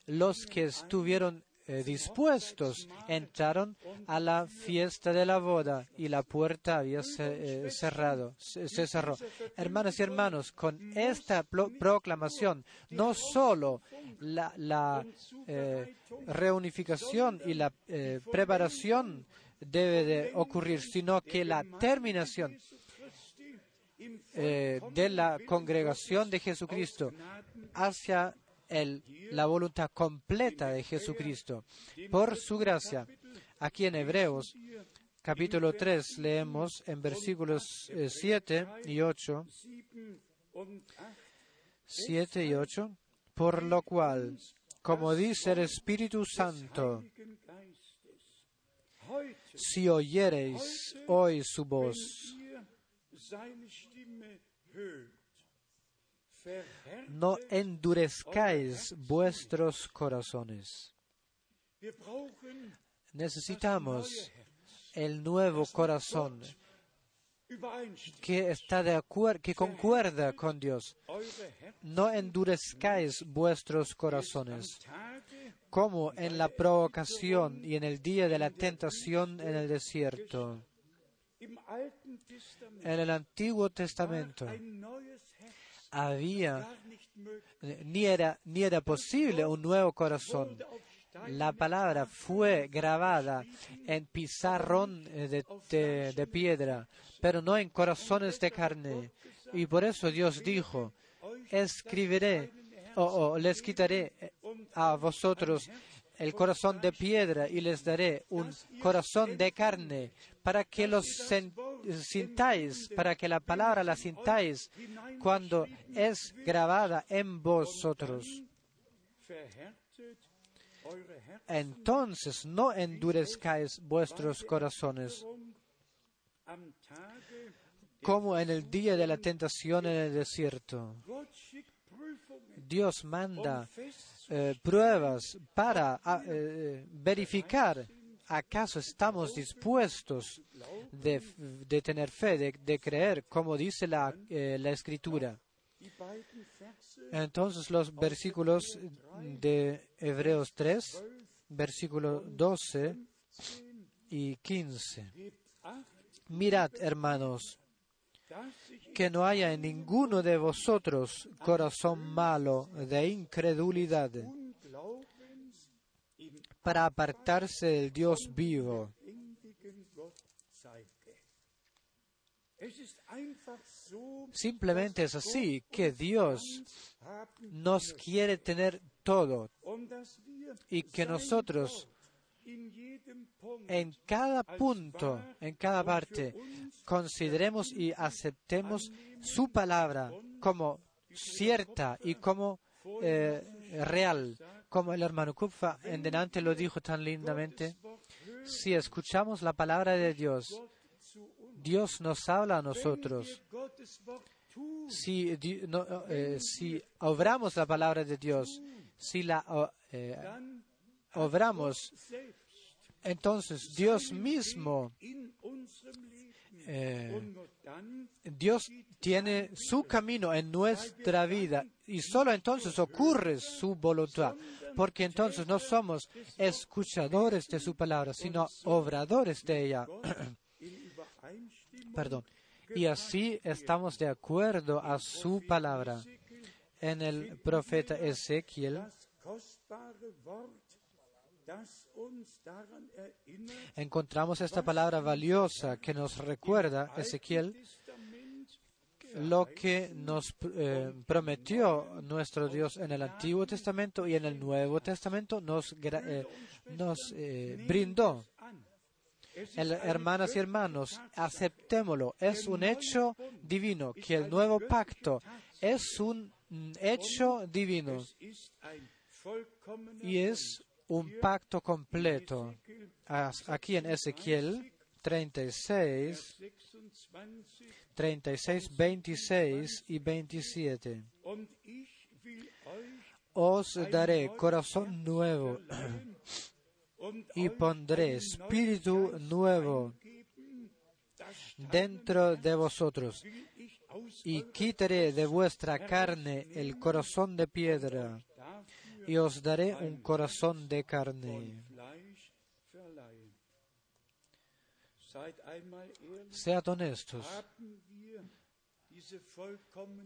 los que estuvieron eh, dispuestos entraron a la fiesta de la boda y la puerta había eh, cerrado, se, cerró. Hermanas y hermanos, con esta proclamación, no solo la, eh, reunificación y la preparación debe de ocurrir, sino que la terminación de la congregación de Jesucristo hacia la voluntad completa de Jesucristo. Por su gracia, aquí en Hebreos capítulo 3 leemos en versículos 7 eh, y 8, 7 y 8, por lo cual, como dice el Espíritu Santo, si oyereis hoy su voz, no endurezcáis vuestros corazones. Necesitamos el nuevo corazón que está de acuerdo, que concuerda con Dios. No endurezcáis vuestros corazones, como en la provocación y en el día de la tentación en el desierto. En el Antiguo Testamento había, ni era, ni era posible un nuevo corazón. La palabra fue grabada en pizarrón de, de, piedra, pero no en corazones de carne. Y por eso Dios dijo, escribiré o les quitaré a vosotros el corazón de piedra y les daré un corazón de carne para que los sintáis, para que la palabra la sintáis cuando es grabada en vosotros. Entonces no endurezcáis vuestros corazones como en el día de la tentación en el desierto. Dios manda eh, pruebas para ah, eh, verificar acaso estamos dispuestos de, tener fe, de, creer, como dice la, eh, la escritura. Entonces los versículos de Hebreos 3, versículo 12 y 15. Mirad, hermanos, que no haya en ninguno de vosotros corazón malo de incredulidad para apartarse del Dios vivo. Simplemente es así que Dios nos quiere tener todo y que nosotros en cada punto, en cada parte, consideremos y aceptemos su palabra como cierta y como eh, real, como el hermano Kupfa en delante lo dijo tan lindamente. Si escuchamos la palabra de Dios, Dios nos habla a nosotros. Si, eh, si obramos la palabra de Dios, si la eh, obramos, Entonces Dios mismo, eh, Dios tiene su camino en nuestra vida y solo entonces ocurre su voluntad, porque entonces no somos escuchadores de su palabra, sino obradores de ella. [CLEARS THROAT] Perdón. Y así estamos de acuerdo a su palabra. En el profeta Ezequiel encontramos esta palabra valiosa que nos recuerda, Ezequiel, lo que nos eh, prometió nuestro Dios en el Antiguo Testamento y en el Nuevo Testamento nos, eh, eh, brindó. hermanas y hermanos, aceptémoslo. Es un hecho divino que el nuevo pacto es un hecho divino y es un pacto completo. Aquí en Ezequiel 36, 26 36, 26 y 27. und ich will euch Os daré corazón nuevo [CLEARS THROAT] y pondré espíritu nuevo dentro de vosotros y quitaré de vuestra carne el corazón de piedra y os daré un corazón de carne. Sead honestos.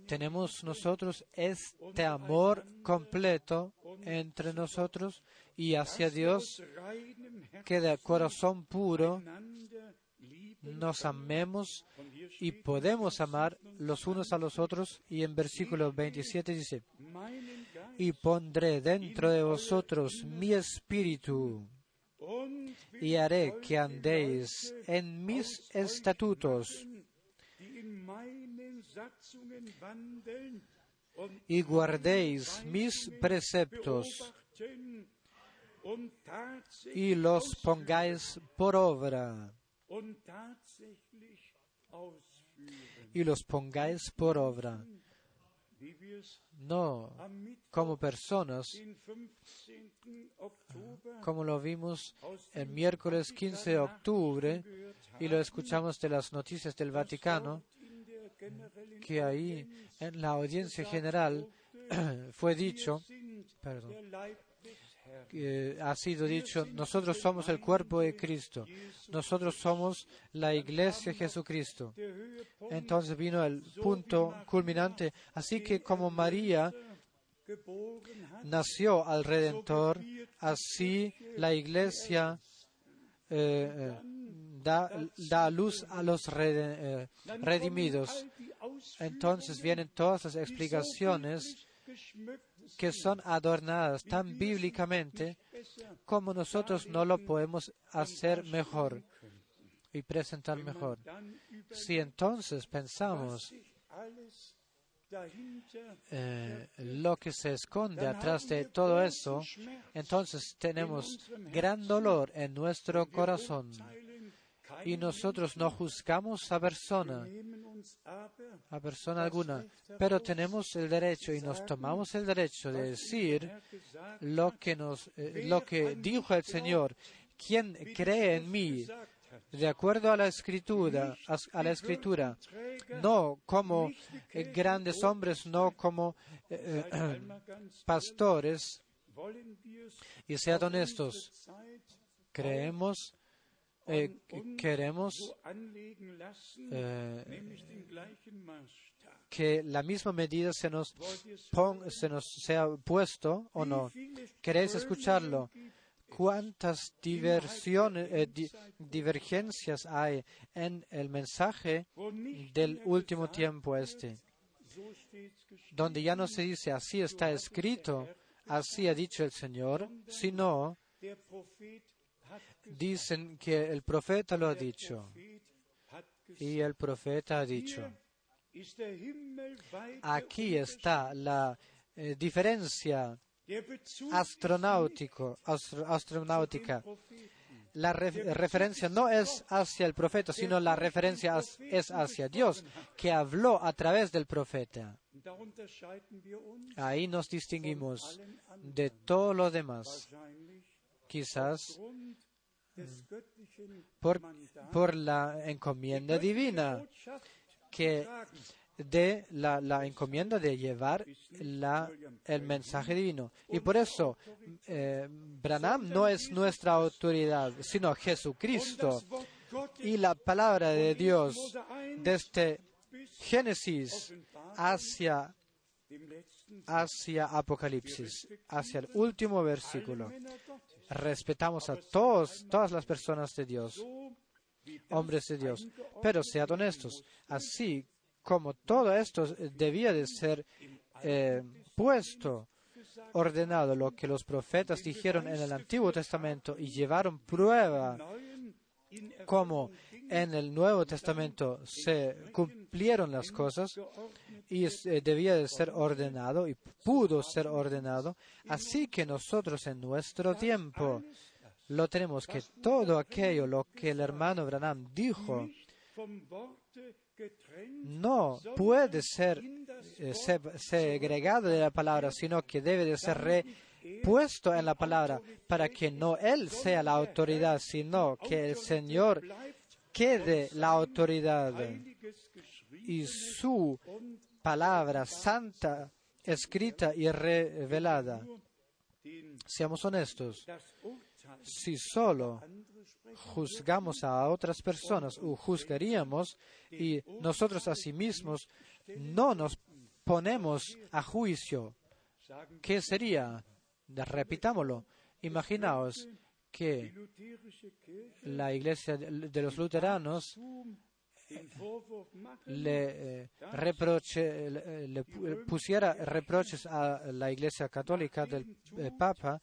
Tenemos nosotros este amor completo entre nosotros y hacia Dios que de corazón puro nos amemos y podemos amar los unos a los otros. Y en versículo 27 dice, y pondré dentro de vosotros mi espíritu y haré que andéis en mis estatutos. Y guardéis mis preceptos. Y los pongáis por obra. Y los pongáis por obra, no como personas, den 15. Oktober como lo vimos el miércoles 15 de octubre y lo escuchamos de las noticias del Vaticano, que ahí en la audiencia general [CLEARS THROAT] fue dicho, perdón, ha sido dicho, nosotros somos el cuerpo de Cristo, nosotros somos la iglesia de Jesucristo. Entonces vino el punto culminante, así que como María nació al Redentor, así la iglesia eh, eh, da, da luz a los eh, redimidos. Entonces vienen todas las explicaciones que son adornadas tan bíblicamente como nosotros no lo podemos hacer mejor y presentar mejor. Si entonces pensamos eh, lo que se esconde atrás de todo eso, entonces tenemos gran dolor en nuestro corazón y nosotros no juzgamos a persona, a persona alguna, pero tenemos el derecho y nos tomamos el derecho de decir lo que nos, eh, lo que dijo el Señor. ¿Quién cree en mí? De acuerdo a la escritura, a, la escritura, no como eh, grandes hombres, no como eh, [CLEARS THROAT] pastores, y sean honestos, creemos, eh, queremos eh, que la misma medida se nos, pon- se nos sea puesto o no. ¿Queréis escucharlo? ¿Cuántas diversiones, eh, di- divergencias hay en el mensaje del último tiempo este? Donde ya no se dice así está escrito, así ha dicho el Señor, sino Dicen que el profeta lo ha dicho y el profeta ha dicho. Aquí está la eh, diferencia astronáutico, astro- astronáutica. La re- referencia no es hacia el profeta, sino la referencia es hacia Dios, que habló a través del profeta. Ahí nos distinguimos de todo lo demás. Quizás aufgrund por, por la encomienda divina que de la, la encomienda de llevar la, el mensaje divino. Y por eso, eh, Branham no es nuestra autoridad, sino Jesucristo. Y la palabra de Dios desde Génesis hacia, hacia Apocalipsis, hacia el último versículo. Respetamos a todos, todas las personas de Dios, hombres de Dios, pero sean honestos, así como todo esto debía de ser eh, puesto, ordenado, lo que los profetas dijeron en el Antiguo Testamento y llevaron prueba como en el Nuevo Testamento se cumplieron las cosas y eh, debía de ser ordenado y pudo ser ordenado, así que nosotros en nuestro tiempo lo tenemos que todo aquello lo que el hermano Branham dijo no puede ser eh, segregado de la palabra, sino que debe de ser repuesto en la palabra para que no Él sea la autoridad, sino que el Señor quede la autoridad y su palabra santa, escrita y revelada. Seamos honestos. Si solo juzgamos a otras personas o juzgaríamos y nosotros a sí mismos no nos ponemos a juicio, ¿qué sería? Repitámoslo. Imaginaos que la iglesia de los luteranos le, eh, reproche, le, pusiera reproches a la iglesia católica del eh, Papa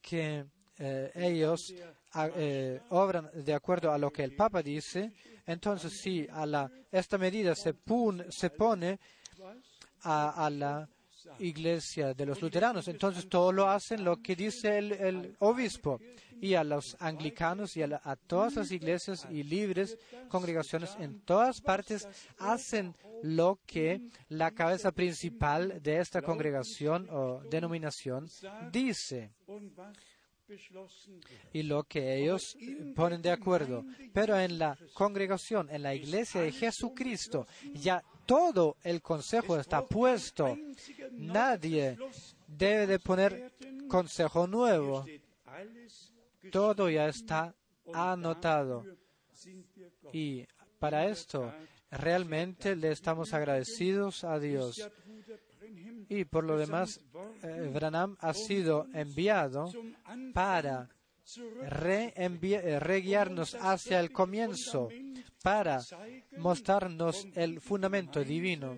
que eh, ellos eh, obran de acuerdo a lo que el Papa dice, entonces si a la, esta medida se, se pone a, la iglesia de los luteranos, entonces todo lo hacen lo que dice el, obispo. Y a los anglicanos y a, todas las iglesias y libres congregaciones en todas partes hacen lo que la cabeza principal de esta congregación o denominación dice y lo que ellos ponen de acuerdo. Pero en la congregación, en la iglesia de Jesucristo, ya todo el consejo está puesto. Nadie debe de poner consejo nuevo. Todo ya está anotado. Y para esto realmente le estamos agradecidos a Dios y por lo demás, eh, Branham ha sido enviado para re-guiarnos hacia el comienzo, para mostrarnos el fundamento divino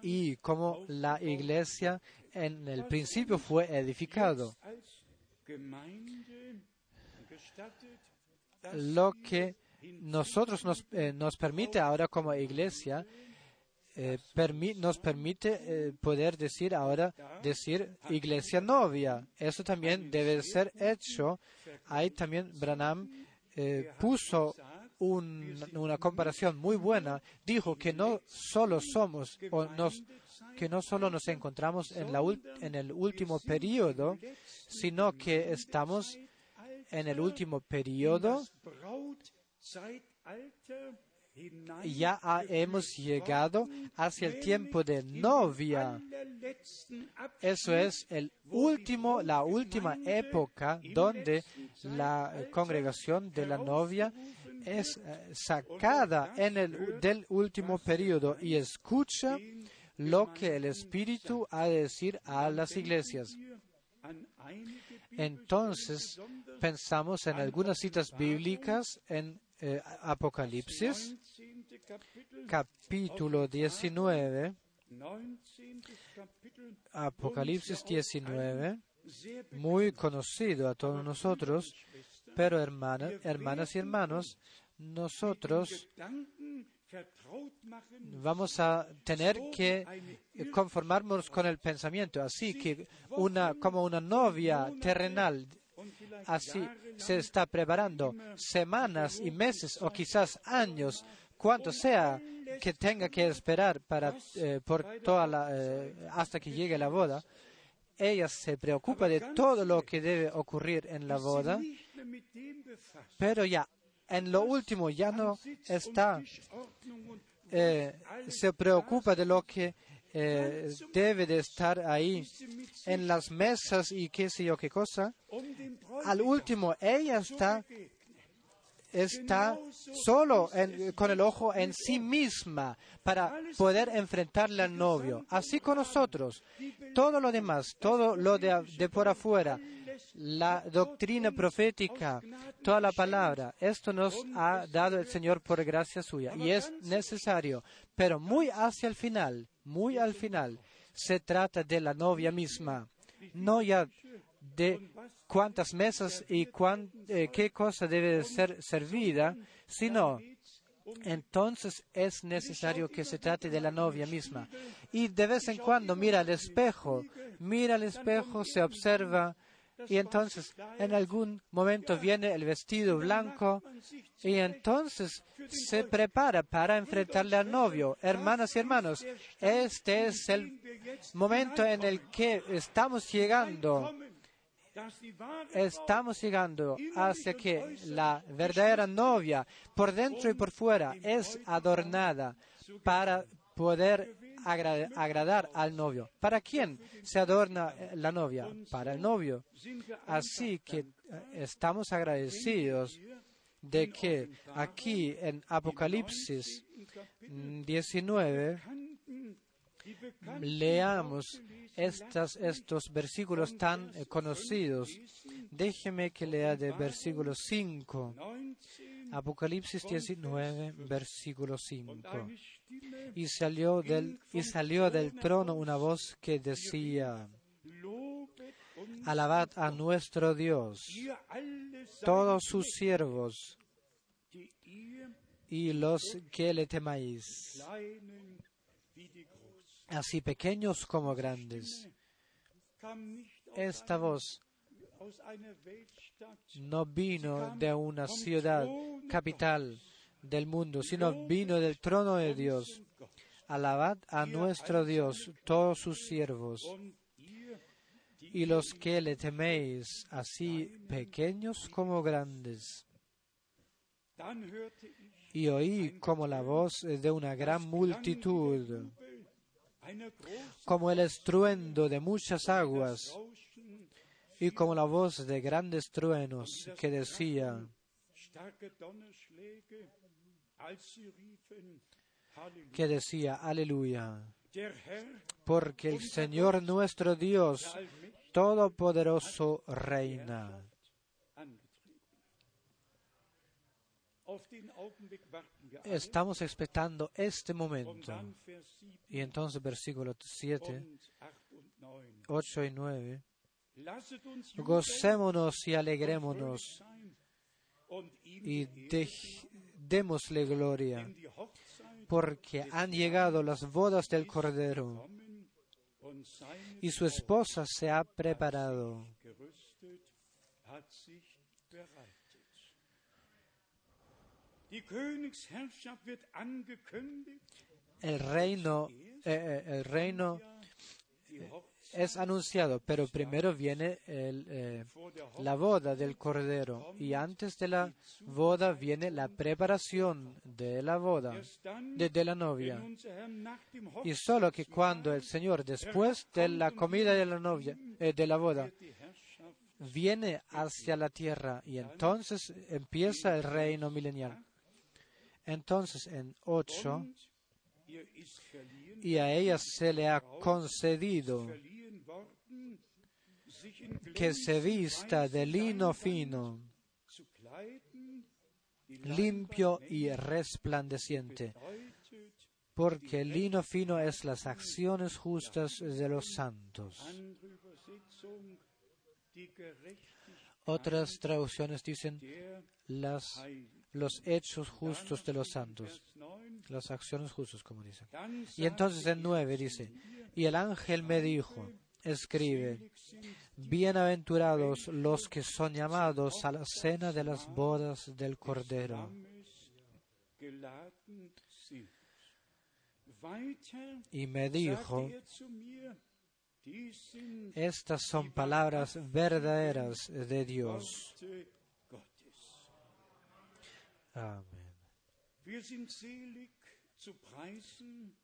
y cómo la iglesia en el principio fue edificado. Lo que nosotros nos, eh, nos permite ahora como iglesia eh, nos permite eh, poder decir ahora, decir iglesia novia. Eso también debe ser hecho. Ahí también Branham eh, puso una comparación muy buena. Dijo que no solo somos, o nos, que no solo nos encontramos en, la, en el último periodo, sino que estamos en el último periodo ya hemos llegado hacia el tiempo de novia. Eso es el último, la última época donde la congregación de la novia es eh, sacada en el, del último periodo y escucha lo que el Espíritu ha de decir a las iglesias. Entonces, pensamos en algunas citas bíblicas en eh, Apocalipsis, capítulo 19, Apocalipsis 19, muy conocido a todos nosotros, pero hermanas, hermanas y hermanos, nosotros vamos a tener que conformarnos con el pensamiento, así que una como una novia terrenal así se está preparando semanas y meses o quizás años, cuanto sea que tenga que esperar para, eh, por toda la, eh, hasta que llegue la boda. ella se preocupa de todo lo que debe ocurrir en la boda, pero ya en lo último ya no está, eh, se preocupa de lo que eh, debe de estar ahí en las mesas y qué sé yo qué cosa. Al último, ella está, está solo con el ojo en sí misma para poder enfrentarle al novio. Así con nosotros. Todo lo demás, todo lo de por afuera, la doctrina profética, toda la palabra, esto nos ha dado el Señor por gracia suya y es necesario. Pero muy hacia el final, muy al final, se trata de la novia misma, no ya de cuántas mesas y cuán- eh, qué cosa debe de ser servida, sino entonces es necesario que se trate de la novia misma. Y de vez en cuando mira al espejo, mira al espejo, se observa, y entonces en algún momento viene el vestido blanco, y entonces se prepara para enfrentarle al novio. Hermanas y hermanos, este es el momento en el que estamos llegando estamos llegando hacia que la verdadera novia, por dentro y por fuera, es adornada para poder agra- agradar al novio. ¿Para quién se adorna eh, la novia? Para el novio. Así que eh, estamos agradecidos de que aquí en Apocalipsis mm, 19 kannten, die bekannten leamos estos versículos tan eh, conocidos. Déjeme que lea del versículo 5. 19 Apocalipsis 19, versículo 5. eine Stimme Y salió del, y salió del trono una voz que decía, Alabad a nuestro Dios, todos sus siervos y los que le temáis, así pequeños como grandes. Esta voz no vino de una ciudad capital del mundo, sino vino del trono de Dios. Alabad a nuestro Dios, todos sus siervos, y los que le teméis, así pequeños como grandes. Y oí como la voz de una gran multitud, como el estruendo de muchas aguas, y como la voz de grandes truenos, que decía, que decía, aleluya, porque el Señor nuestro Dios Todopoderoso reina. Estamos expectando este momento. dann Vers 7 Y entonces versículos 7, und 8 und 9. 8 y 9. Gocémonos y alegrémonos y démosle gloria, porque han llegado las bodas del Cordero y su esposa se ha preparado. El reino, eh, eh, el reino Hochzeit es anunciado, pero primero viene eh, la boda del Cordero y antes de la boda viene la preparación de la boda, de, la novia. Y solo que cuando el Señor, después de la comida de la novia, eh, de la boda, viene hacia la tierra y entonces empieza el reino milenial. Entonces en 8, und ihr ist verliehen, y a ella se le ha concedido que se vista de lino fino, limpio y resplandeciente, porque el lino fino es las acciones justas de los santos. Otras traducciones dicen las, los hechos justos de los santos, Vers 9, las acciones justas, como dicen. Y entonces en 9 dice, y el ángel me dijo, escribe, bienaventurados los que son llamados a la cena de las bodas del Cordero. Y me dijo, Estas son palabras verdaderas de Dios. Amén.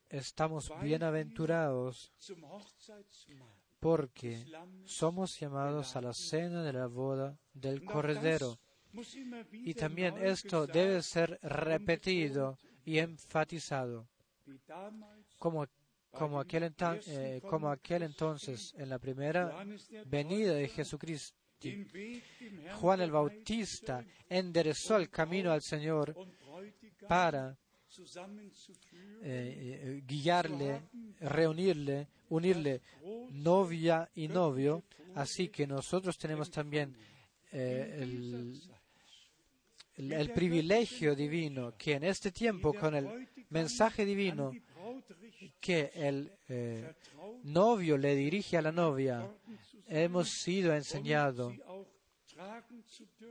Estamos bienaventurados. Porque somos llamados a la cena de la boda del Cordero. immer Y también esto debe ser repetido y enfatizado, como, como, aquel, enta- eh, como aquel entonces en la primera venida de Jesucristo. Juan el Bautista enderezó el camino al Señor para eh, eh, guiarle, reunirle, unirle novia y novio. Así que nosotros tenemos también eh, el, privilegio divino que en este tiempo con el mensaje divino que el eh, novio le dirige a la novia, hemos sido enseñados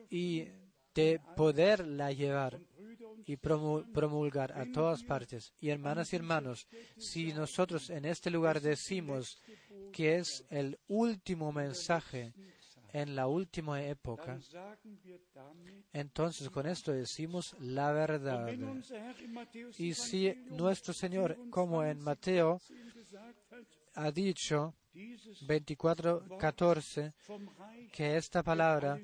y de poderla llevar y promu- promulgar a todas partes. Y hermanas y hermanos, si nosotros en este lugar decimos que es el último mensaje en la última época, entonces con esto decimos la verdad. Y si nuestro Señor, como en Mateo 24 gesagt hat, ha dicho dieses 24:14, vom Reich que esta palabra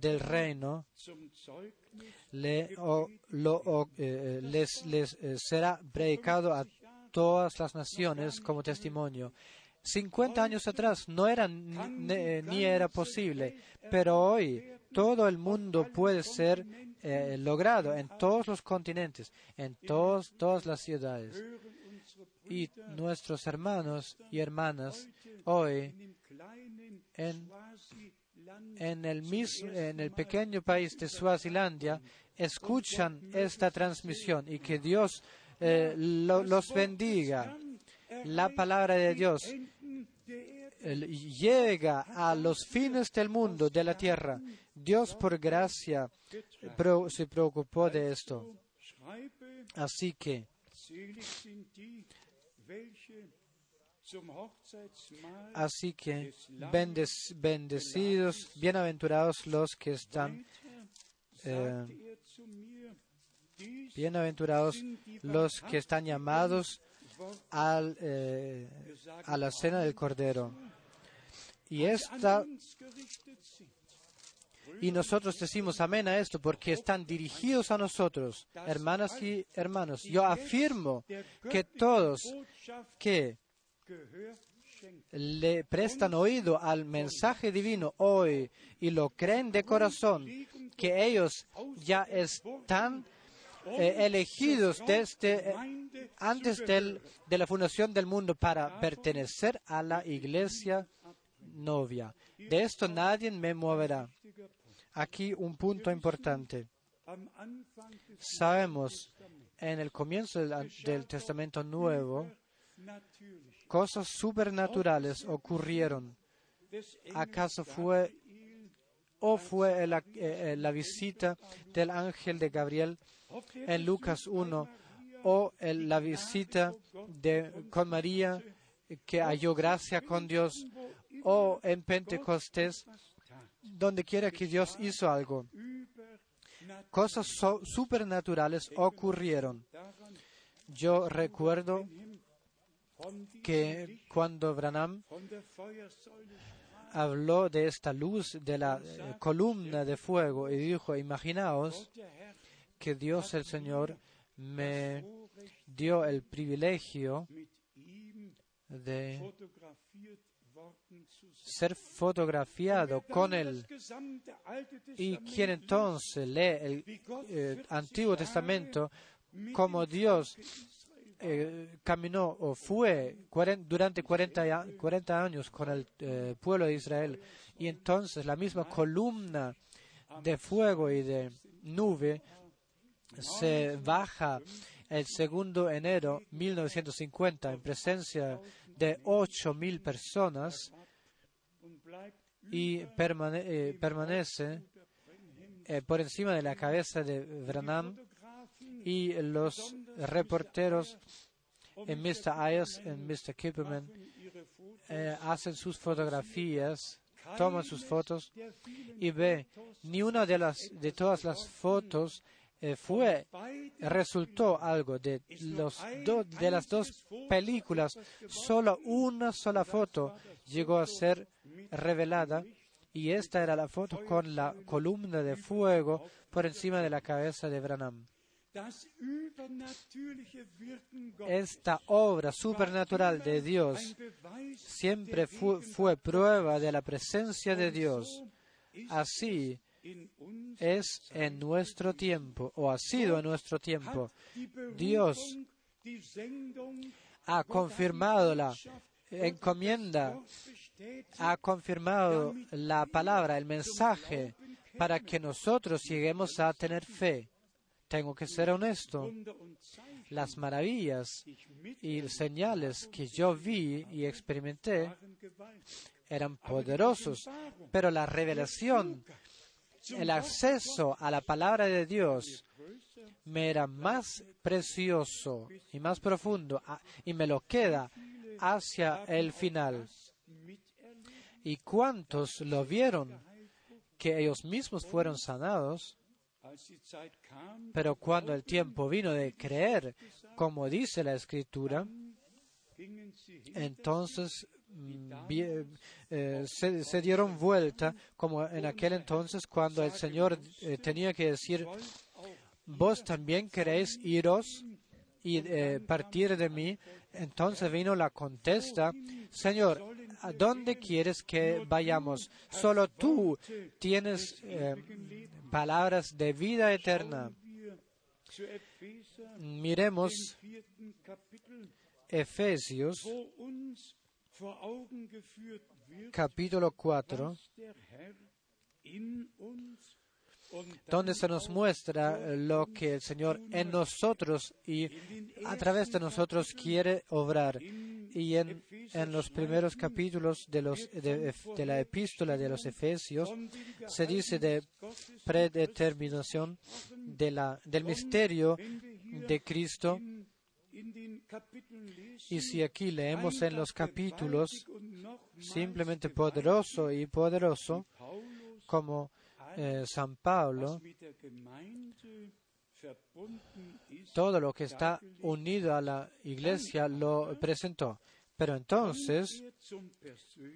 del reino le, o- o- eh, les, eh, será predicado a todas las naciones como testimonio. 50 años atrás no era ni, era posible, pero hoy todo el mundo puede ser eh, logrado en todos los continentes, en todos, todas las ciudades. Y nuestros hermanos y hermanas hoy en en el, en el pequeño país de Suazilandia escuchan esta transmisión y que Dios eh, lo- los bendiga. La palabra de Dios llega a los fines del mundo, de la tierra. Dios por gracia se preocupó de esto. Así que Así que bendecidos, bienaventurados los que están, eh, bienaventurados los que están llamados al, eh, a la cena del Cordero. Y esta. Y nosotros decimos amén a esto porque están dirigidos a nosotros, hermanas y hermanos. Yo afirmo que todos que le prestan oído al mensaje divino hoy y lo creen de corazón, que ellos ya están eh, elegidos desde antes del- de la fundación del mundo para pertenecer a la iglesia novia. De esto nadie me moverá. Aquí un punto importante. Sabemos en el comienzo del, Testamento Nuevo, cosas supernaturales ocurrieron. ¿Acaso fue o fue la, eh, eh, la visita del ángel de Gabriel en Lucas 1 o la visita con María que halló gracia con Dios o en Pentecostés, donde quiera que Dios hizo algo. Cosas so- supernaturales ocurrieron. Yo recuerdo que cuando Branham habló de esta luz de la eh, columna de fuego y dijo, imaginaos que Dios el Señor me dio el privilegio de ser fotografiado con él. Y quien entonces lee el eh, Antiguo Testamento, como Dios eh, caminó o fue durante 40, a- 40 años con el eh, pueblo de Israel, y entonces la misma columna de fuego y de nube se baja el segundo enero 1950 en presencia de 8.000 personas y eh, permanece eh, por encima de la cabeza de Branham y los reporteros en Mr. Ayers, en Mr. Kipperman, eh, hacen sus fotografías, toman sus fotos y ve ni una de las de todas las fotos fue resultó algo de los de las dos películas solo una sola foto llegó a ser revelada y esta era la foto con la columna de fuego por encima de la cabeza de Branham. Esta obra supernatural de Dios siempre fue prueba de la presencia de Dios. Así es en nuestro tiempo, o ha sido en nuestro tiempo. Dios ha confirmado la encomienda, ha confirmado la palabra, el mensaje, para que nosotros lleguemos a tener fe. Tengo que ser honesto. Las maravillas y señales que yo vi y experimenté eran poderosos, pero la revelación, el acceso a la palabra de Dios me era más precioso y más profundo a- y me lo queda hacia el final. ¿Y cuántos lo vieron que ellos mismos fueron sanados? Pero cuando el tiempo vino de creer, como dice la escritura, entonces eh, se, se dieron vuelta, como en aquel entonces cuando el Señor eh, tenía que decir, vos también queréis iros y eh, partir de mí. Entonces vino la contesta, Señor, ¿a dónde quieres que vayamos? Solo tú tienes eh, palabras de vida eterna. Miremos Efesios capítulo 4, was der Herr in uns und donde se nos muestra lo que el Señor en nosotros y a través de nosotros quiere obrar. Y en, en los primeros capítulos de, los, de, de la epístola de los Efesios se dice de predeterminación de la, del misterio de Cristo. Y si aquí leemos en los capítulos, simplemente poderoso y poderoso, como eh, San Pablo, todo lo que está unido a la iglesia lo presentó. Pero entonces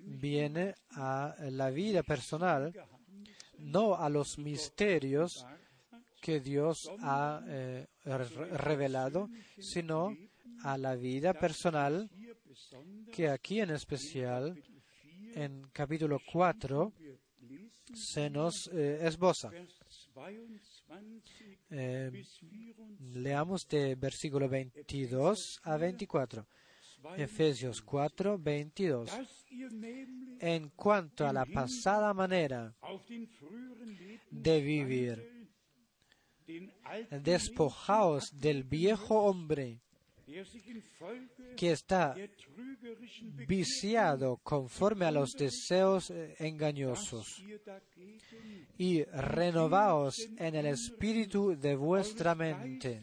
viene a la vida personal, no a los misterios que Dios ha eh, re- revelado, sino a la vida personal que aquí en especial, en capítulo 4, wird lesen, se nos eh, esboza. Vers 22 Eh, bis 24. leamos de versículo 22 a 24. Efesios 4, 22. dass ihr nämlich En cuanto a la pasada manera de vivir, despojaos del viejo hombre que está viciado conforme a los deseos eh, engañosos. Y renovaos en el espíritu de vuestra mente.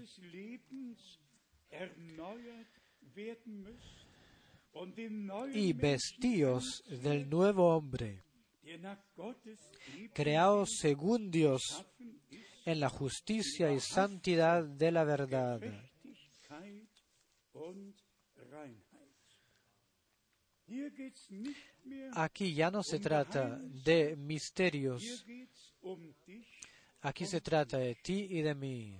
Y vestíos del nuevo hombre, creaos según Dios en la justicia y santidad de la verdad. Aquí ya no se trata de misterios, aquí se trata de ti y de mí,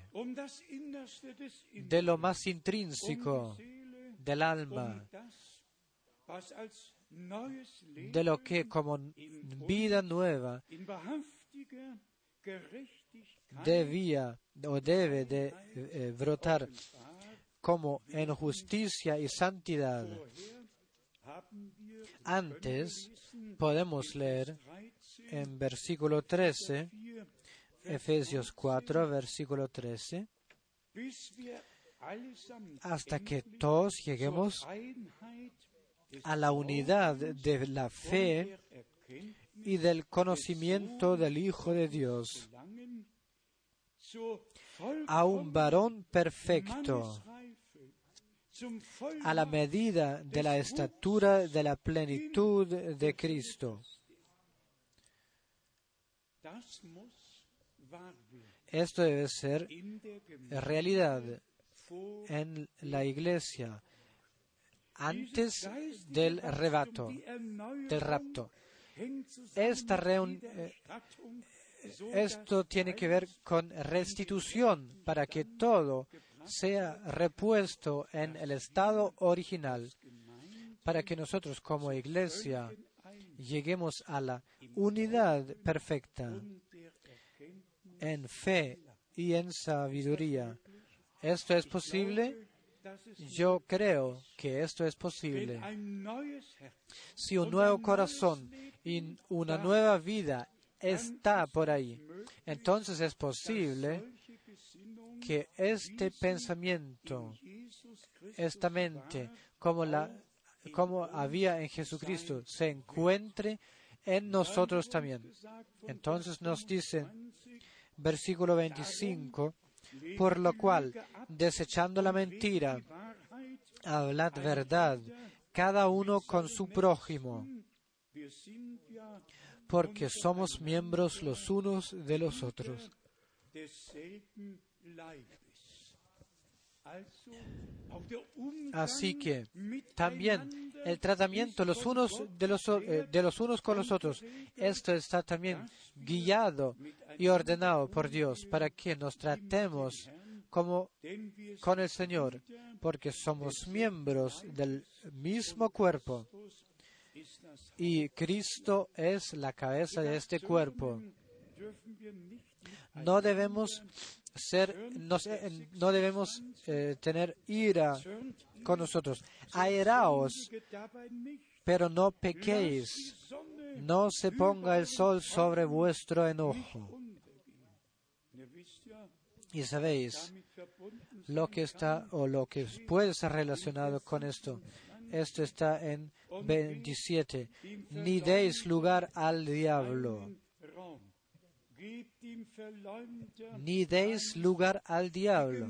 de lo más intrínseco del alma, de lo que como vida nueva debía o debe de eh, brotar como en justicia y santidad. Antes podemos leer 13, en versículo 13, 4, Efesios 4, versículo 13, bis wir allesamt hasta que todos lleguemos a la unidad de la fe y del conocimiento del Hijo de Dios, a un varón perfecto, a la medida de la estatura de la plenitud de Cristo. Esto debe ser realidad en la iglesia antes del rebato, del rapto. Esta eh, esto tiene que ver con restitución para que todo sea repuesto en el estado original, para que nosotros como iglesia lleguemos a la unidad perfecta en fe y en sabiduría. ¿Esto es posible? Yo creo que esto es posible. Si un nuevo corazón y una nueva vida está por ahí, entonces es posible que este pensamiento, esta mente, como, la, como había en Jesucristo, se encuentre en nosotros también. Entonces nos dice, versículo 25, por lo cual, desechando la mentira, hablad verdad, cada uno con su prójimo, porque somos miembros los unos de los otros. Así que también el tratamiento los unos de los, eh, de los unos con los otros, esto está también guiado y ordenado por Dios para que nos tratemos como con el Señor, porque somos miembros del mismo cuerpo y Cristo es la cabeza de este cuerpo. No debemos ser, no, debemos eh, tener ira con nosotros. Airaos, pero no pequéis. No se ponga el sol sobre vuestro enojo. Y sabéis lo que está o lo que puede ser relacionado con esto. Esto está en 27. Ni deis lugar al diablo ni deis lugar al diablo.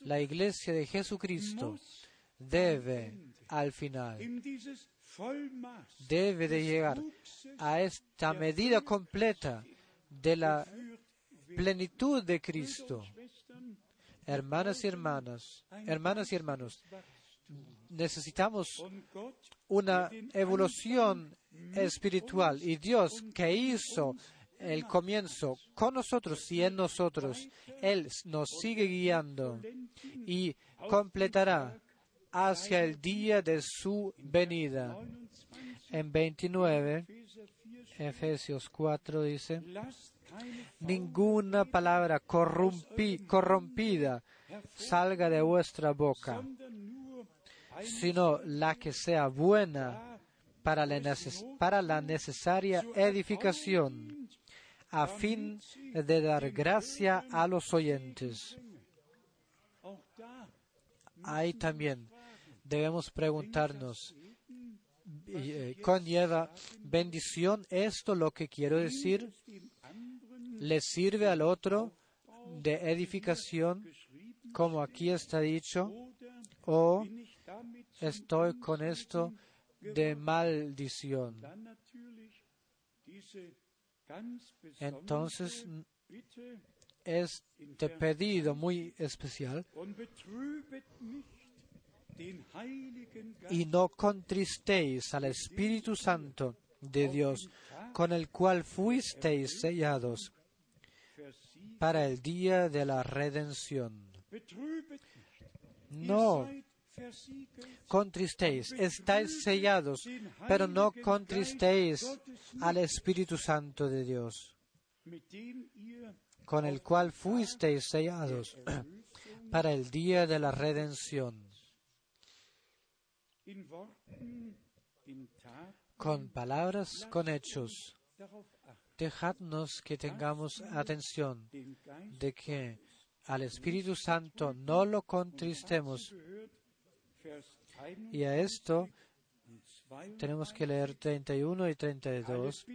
La iglesia de Jesucristo debe al final, debe de llegar a esta medida completa de la plenitud de Cristo. Hermanas y hermanas, hermanas y hermanos, necesitamos una evolución espiritual. Y Dios que hizo el comienzo con nosotros y en nosotros. Él nos sigue guiando y completará hacia el día de su venida. En 29, Efesios 4 dice, ninguna palabra corrompida salga de vuestra boca, sino la que sea buena para la necesaria edificación a fin de dar gracia a los oyentes. Ahí también debemos preguntarnos, eh, ¿conlleva bendición esto lo que quiero decir? ¿Le sirve al otro de edificación, como aquí está dicho? ¿O estoy con esto de maldición? Entonces, este pedido muy especial y no contristéis al Espíritu Santo de Dios, con el cual fuisteis sellados para el día de la redención. No contristéis, estáis sellados, pero no contristéis al Espíritu Santo de Dios, con el cual fuisteis sellados [CLEARS THROAT] para el día de la redención. Con palabras, con hechos, dejadnos que tengamos atención de que al Espíritu Santo no lo contristemos y a esto tenemos que leer 31 y 32.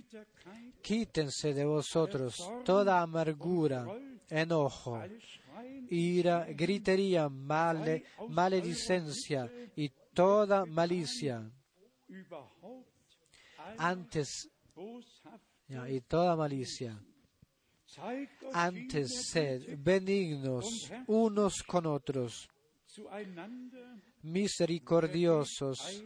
Quítense de vosotros toda amargura, enojo, ira, gritería, male, maledicencia y toda malicia. Antes, y toda malicia. Antes sed benignos unos con otros, misericordiosos,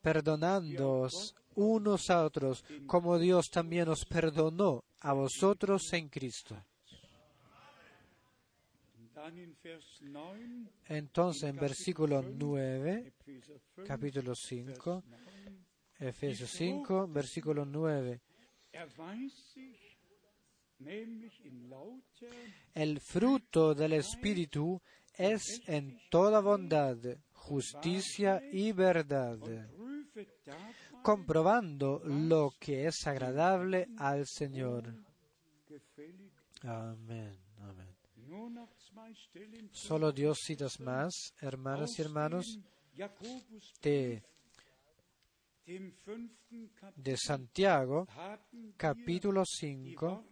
perdonándoos unos a otros, como Dios también os perdonó a vosotros en Cristo. dann in Vers 9, Entonces, en versículo 9, Epheser 5, capítulo 5, Vers 9, Efesios 5, versículo 9. erweist sich nämlich in lauter El fruto del Espíritu es en toda bondad, justicia y verdad, comprobando lo que es agradable al Señor. Amén. Amén. Solo Dios citas más, hermanas y hermanos, de, de Santiago, capítulo die 5.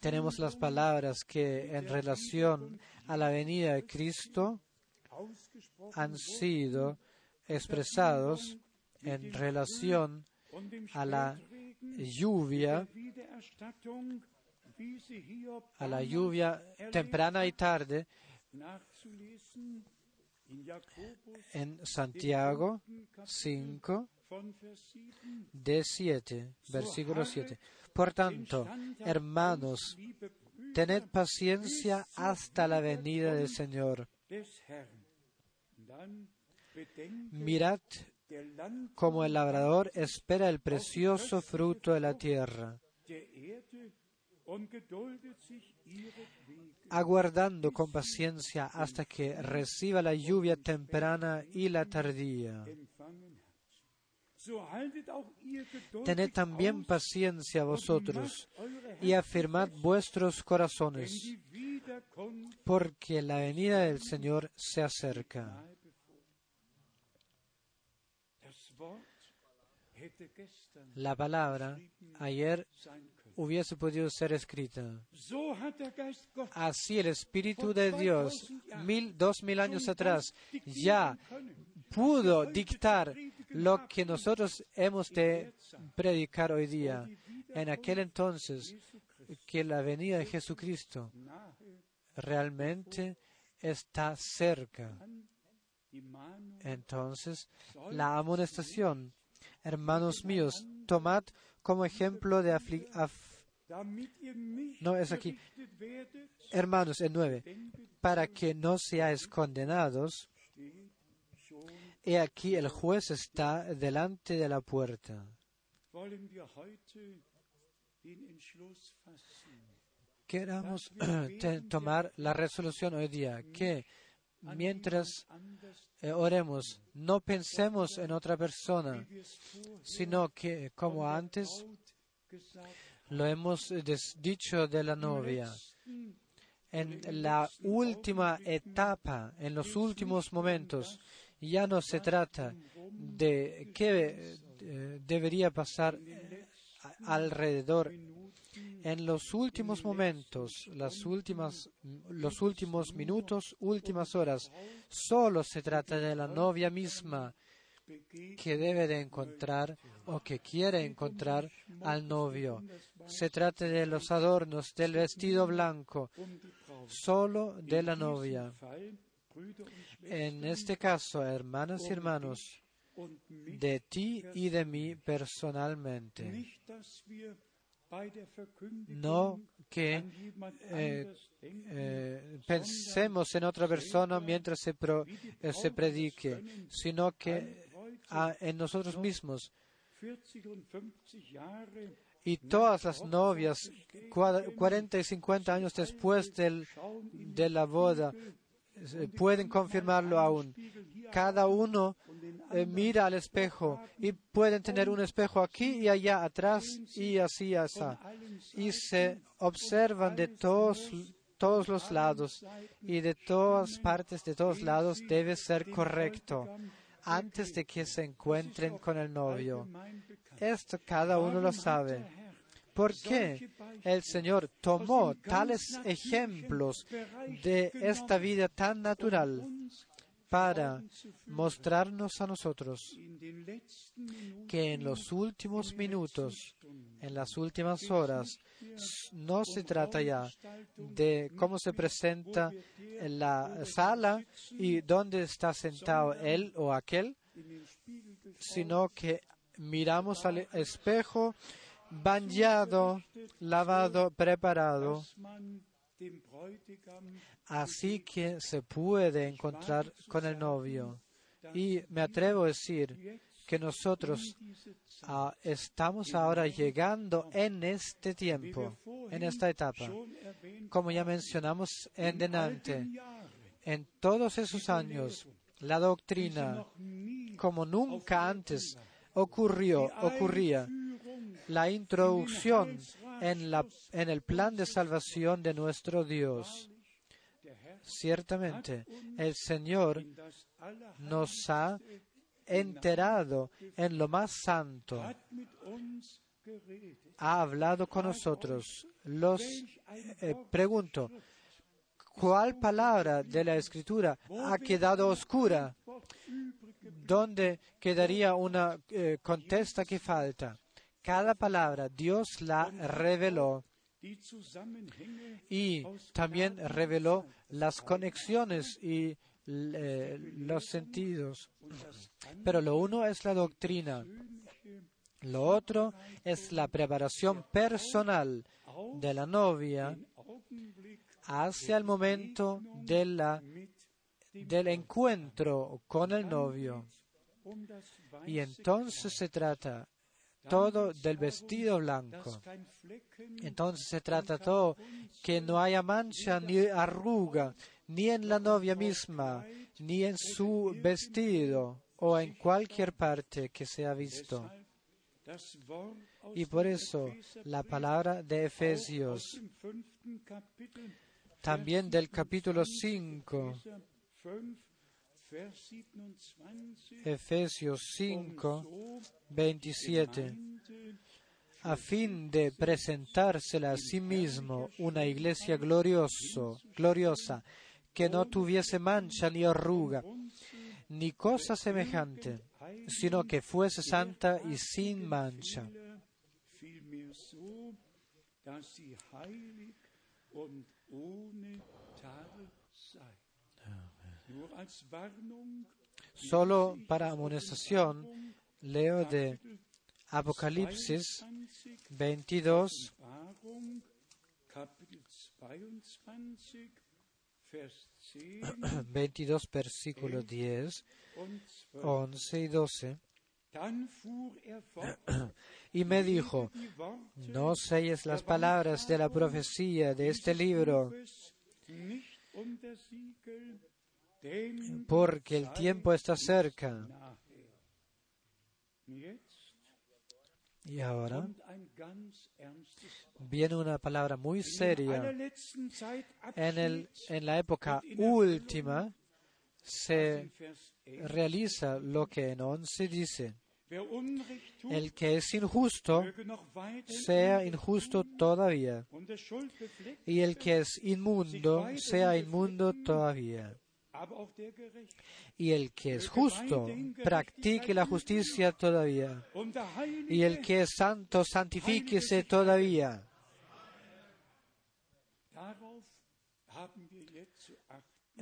Tenemos las palabras que en relación a la venida de Cristo han sido expresados en relación a la lluvia, a la lluvia temprana y tarde en Santiago 5, von Vers 7. de 7, versículo 7. Por tanto, hermanos, tened paciencia hasta la venida del Señor. Mirad como el labrador espera el precioso fruto de la tierra, aguardando con paciencia hasta que reciba la lluvia temprana y la tardía. Tened también paciencia vosotros y afirmad vuestros corazones, porque la venida del Señor se acerca. La palabra ayer hubiese podido ser escrita. Así el Espíritu de Dios, mil, dos mil años atrás, ya pudo dictar lo que nosotros hemos de predicar hoy día. En aquel entonces, que la venida de Jesucristo realmente está cerca. Entonces, la amonestación, hermanos míos, tomad como ejemplo de afli- af- damit ihr nicht No, es aquí. hermanos en nueve, para que no seáis condenados. He aquí el juez está delante de la puerta. Queramos [CLEARS THROAT] tomar la resolución hoy día. Que mientras eh, oremos, no pensemos en otra persona, sino que, como antes lo hemos eh, dicho de la novia, en la última etapa, en los últimos momentos, ya no se trata de qué eh, debería pasar alrededor. En los últimos momentos, las últimas, los últimos minutos, últimas horas, solo se trata de la novia misma que debe de encontrar o que quiere encontrar al novio. Se trata de los adornos del vestido blanco, solo de la novia. En este caso, hermanas y hermanos, de ti y de mí personalmente, no que eh, eh, pensemos en otra persona mientras se, eh, predique, sino que ah, en nosotros mismos. 40 und 50 Jahre Y todas las novias, cua- 40 y 50 años después de la boda, pueden confirmarlo aún. Cada uno eh, mira al espejo y pueden tener un espejo aquí y allá atrás y así, así. Y se observan de todos, todos los lados y de todas partes, de todos lados debe ser correcto antes de que se encuentren con el novio. Esto cada uno lo sabe. ¿Por qué el Señor tomó tales ejemplos de esta vida tan natural para mostrarnos a nosotros que en los últimos minutos, en las últimas horas, no se trata ya de cómo se presenta en la sala y dónde está sentado él o aquel, sino que miramos al espejo bañado, lavado, preparado, así que se puede encontrar con el novio. Y me atrevo a decir que nosotros ah, estamos ahora llegando en este tiempo, en esta etapa. Como ya mencionamos en delante, en todos esos años, la doctrina, como nunca antes ocurrió, ocurría, la introducción en, el plan de salvación de nuestro Dios. Ciertamente, el Señor nos ha enterado en lo más santo. Ha hablado con nosotros. Los eh, pregunto, ¿cuál palabra de la Escritura ha quedado oscura? ¿Dónde quedaría una eh, contesta que falta? Cada palabra Dios la reveló y también reveló las conexiones y eh, los sentidos. Pero lo uno es la doctrina, lo otro es la preparación personal de la novia hacia el momento del encuentro con el novio. Y entonces se trata todo del vestido blanco. Entonces se trata todo que no haya mancha ni arruga, ni en la novia misma, ni en su vestido o en cualquier parte que se ha visto. Y por eso la palabra de Efesios, también del capítulo 5, Efesios 5, 27, a fin de presentársela a sí mismo una iglesia glorioso, gloriosa, que no tuviese mancha ni arruga, ni cosa semejante, sino que fuese santa y sin mancha. Solo para amonestación leo de Apocalipsis 22, 22, versículo 10, 11 y 12. Y me dijo, no selles las palabras de la profecía de este libro, porque el tiempo está cerca. Y ahora viene una palabra muy seria. En, el, en la época última se realiza lo que en 11 dice. El que es injusto sea injusto todavía. Y el que es inmundo sea inmundo todavía. Y el que es justo, practique la justicia todavía. Y el que es santo, santifíquese todavía.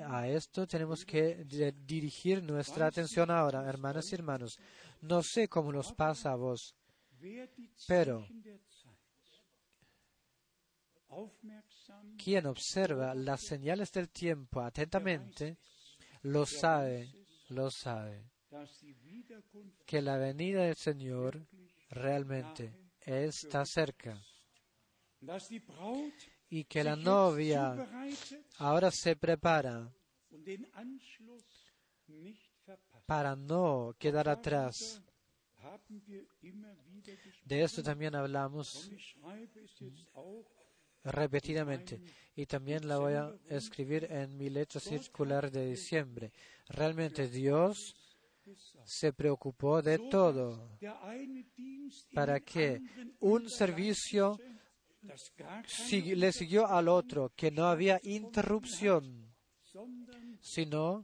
A esto tenemos que dirigir nuestra atención ahora, hermanas y hermanos. No sé cómo nos pasa a vos, pero quien observa las señales del tiempo atentamente, lo sabe, lo sabe, que la venida del Señor realmente está cerca y que la novia ahora se prepara para no quedar atrás. De esto también hablamos repetidamente y también la voy a escribir en mi letra circular de diciembre. Realmente Dios se preocupó de todo para que un servicio le siguió al otro, que no había interrupción, sino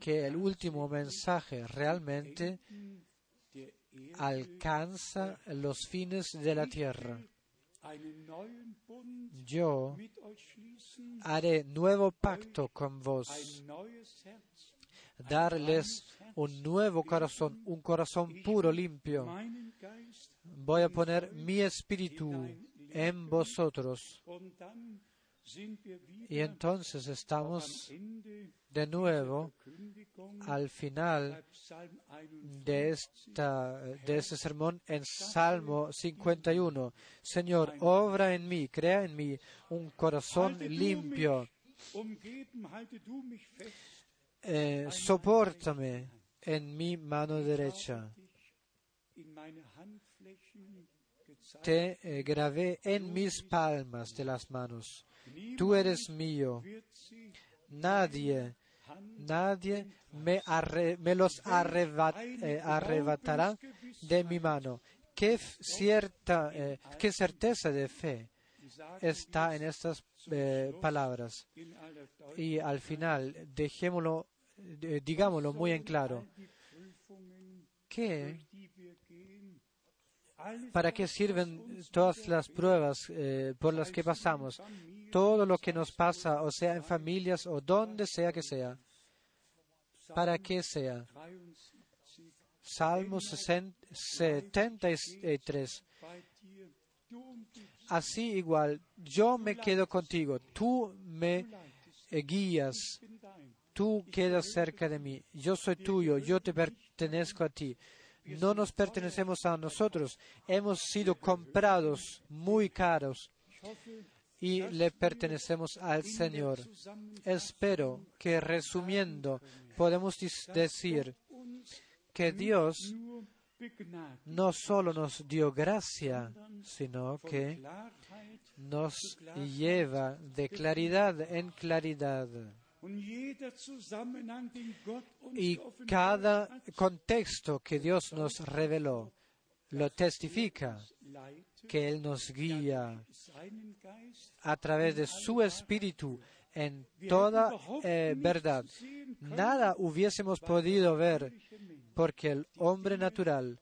que el último mensaje realmente alcanza los fines de la tierra. Yo haré nuevo pacto con vos, darles un nuevo corazón, un corazón puro, limpio. Voy a poner mi espíritu en vosotros. Y entonces am estamos de nuevo al final bei Psalm 51. de, esta, de este sermón en Salmo 51. Señor, obra en mí, crea en mí un corazón limpio. Eh, sopórtame en mi mano derecha. Te eh, grabé en mis palmas de las manos. Tú eres mío. Nadie, nadie me, arre- me los eh, arrebatará de mi mano. Qué cierta, eh, qué certeza de fe está en estas eh, palabras. Y al final, dejémoslo, digámoslo muy en claro. die Prüfungen, ¿Qué, die wir gehen, alles ¿Para qué sirven todas las pruebas por las que pasamos? Todo lo que nos pasa, o sea en familias o donde sea que sea. ¿Para qué sea? 73 Salmo 60 73. bei dir, du umgibst, Así igual, yo me quedo contigo, tú me guías, tú quedas cerca de mí, yo soy tuyo, yo te pertenezco a ti. No nos pertenecemos a nosotros, hemos sido comprados muy caros y le pertenecemos al Señor. Espero que resumiendo podemos decir que Dios no solo nos dio gracia, sino que nos lleva de claridad en claridad. Y cada contexto que Dios nos reveló lo testifica, que Él nos guía a través de su espíritu en toda eh, verdad. Nada hubiésemos podido ver porque el hombre natural,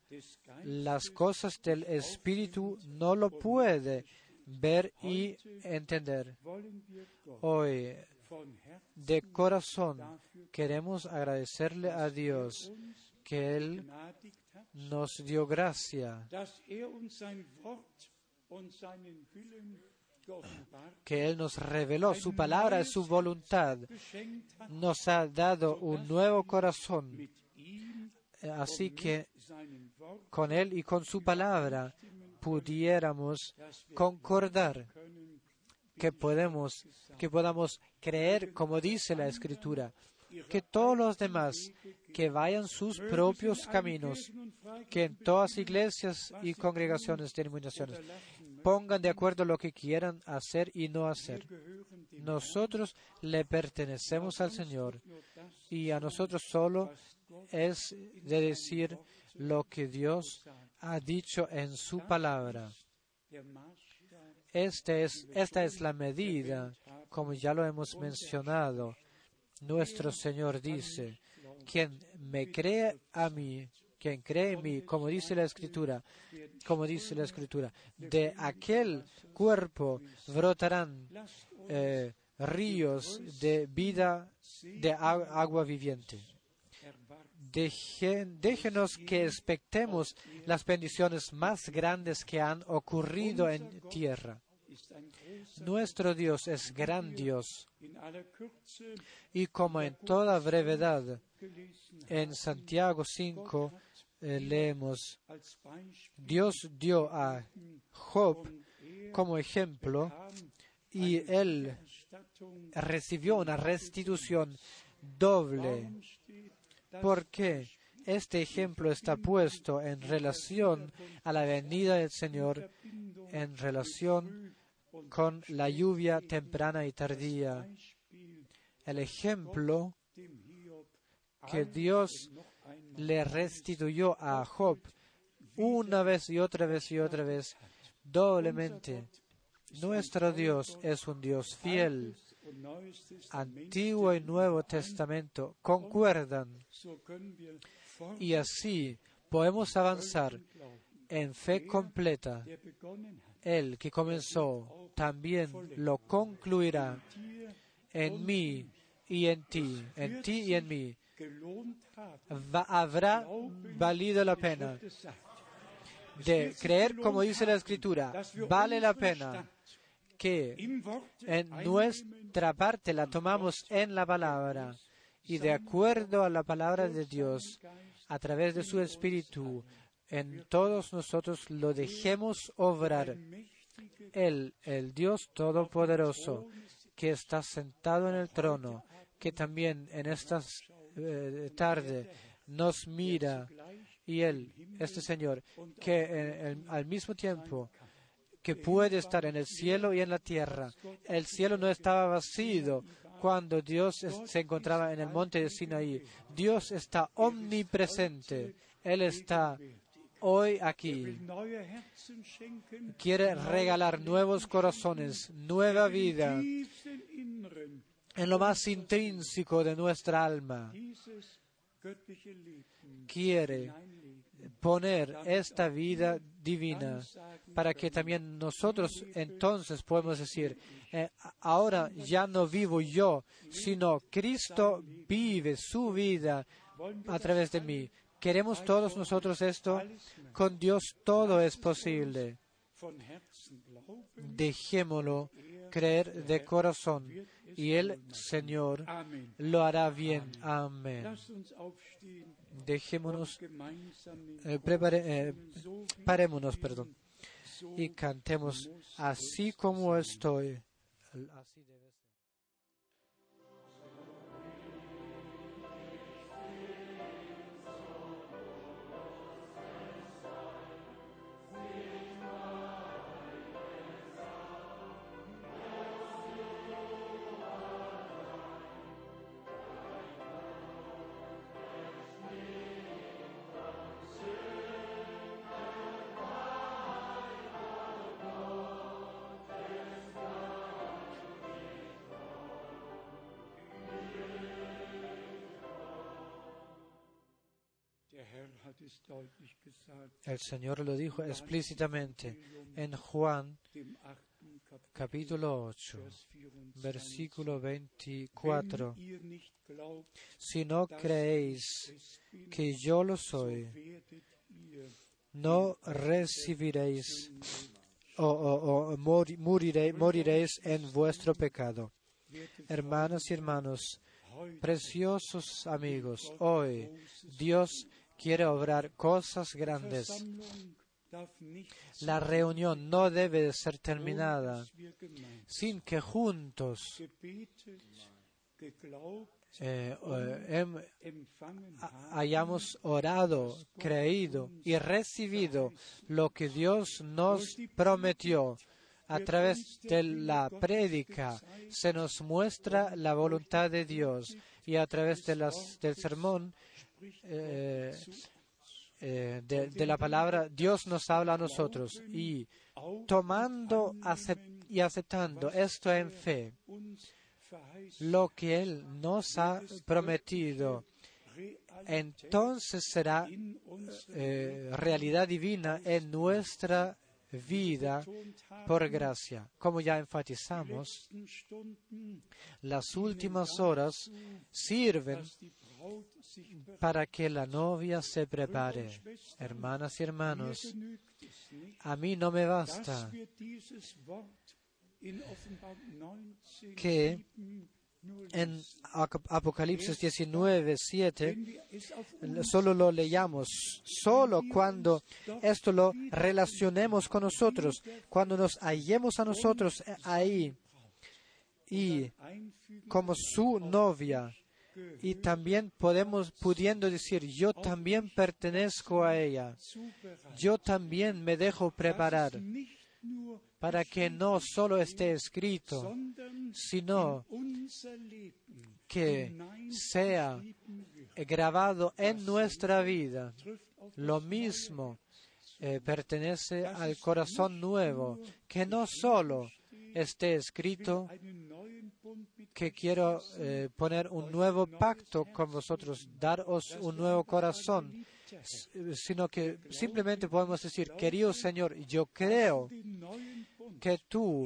las cosas del espíritu, no lo puede ver y entender. Hoy, de corazón, queremos agradecerle a Dios que Él nos dio gracia, er que Él nos reveló su palabra y su voluntad, nos ha dado un nuevo corazón. Eh, Así que con Él y con su palabra pudiéramos concordar que podemos, que podamos creer como dice la Escritura, que todos los demás que vayan sus propios caminos, que en todas iglesias y congregaciones, denominaciones, pongan de acuerdo lo que quieran hacer y no hacer. Nosotros le pertenecemos al Señor y a nosotros solo es de decir lo que Dios ha dicho en su palabra. Este es, esta es la medida, como ya lo hemos mencionado. Nuestro Señor dice, quien me cree a mí, quien cree en mí, como dice la Escritura, como dice la Escritura, de aquel cuerpo brotarán eh, ríos de vida, de agua viviente. déjenos que expectemos las bendiciones más grandes que han ocurrido en tierra. Nuestro Dios es gran Dios y como en toda brevedad en Santiago 5 eh, leemos, Dios dio a Job como ejemplo y él recibió una restitución doble. Das porque este ejemplo está puesto en relación a la venida del Señor, en relación con la lluvia temprana y tardía. El ejemplo que Dios le restituyó a Job una vez y otra vez y otra vez doblemente. Nuestro Dios es un Dios fiel. Antiguo y Nuevo Testamento concuerdan y así podemos avanzar en fe completa. El que comenzó también lo concluirá en mí y en ti, en ti y en mí. Va- habrá valido la pena de creer como dice la Escritura. Vale la pena que en nuestra parte la tomamos en la palabra y de acuerdo a la palabra de Dios, a través de su Espíritu, en todos nosotros lo dejemos obrar. Él, el Dios Todopoderoso, que está sentado en el trono, que también en esta eh, tarde nos mira, y Él, este Señor, que al mismo tiempo que puede estar en el cielo y en la tierra. El cielo no estaba vacío cuando Dios se encontraba en el monte de Sinaí. Dios está omnipresente. Él está hoy aquí. Quiere regalar nuevos corazones, nueva vida en lo más intrínseco de nuestra alma. Quiere poner esta vida divina para que también nosotros entonces podemos decir, eh, ahora ya no vivo yo, sino Cristo vive su vida a través de mí. ¿Queremos todos nosotros esto? Con Dios todo es posible. Dejémoslo creer de corazón y el Señor lo hará bien. Amén. Dejémonos, eh, eh, parémonos, perdón, y cantemos así como estoy. El Señor lo dijo explícitamente en Juan capítulo 8, Vers 24. versículo 24. Wenn ihr nicht glaubt, Si no creéis que yo lo soy, no recibiréis o, o- o mori- moriré- moriréis en vuestro pecado. Hermanas y hermanos, preciosos amigos, hoy Dios quiere obrar cosas grandes. La reunión no debe de ser terminada sin que juntos eh, eh, haben, hayamos orado, creído y recibido lo que Dios nos prometió. A través de la prédica se nos muestra la voluntad de Dios y a través del sermón eh, eh, de, la palabra Dios nos habla a nosotros y tomando y aceptando esto en fe, lo que Él nos ha prometido, entonces será eh, realidad divina en nuestra vida por gracia. Como ya enfatizamos, las últimas horas sirven para que la novia se prepare. Hermanas y hermanos, a mí no me basta dass wir dieses Wort in Offenbarung 19, que 7 nur en Ap- Apocalipsis 19, 7 wenn wir es auf uns solo lo leyamos, solo cuando esto lo relacionemos con nosotros, cuando nos hallemos a nosotros eh, ahí y como su novia y también podemos pudiendo decir yo también pertenezco a ella, yo también me dejo preparar para que no solo esté escrito, sino que sea grabado en nuestra vida. Lo mismo eh, pertenece al corazón nuevo, que no solo esté escrito que quiero eh, poner un nuevo pacto con vosotros, daros un nuevo corazón, sino que simplemente podemos decir, querido Señor, yo creo que tú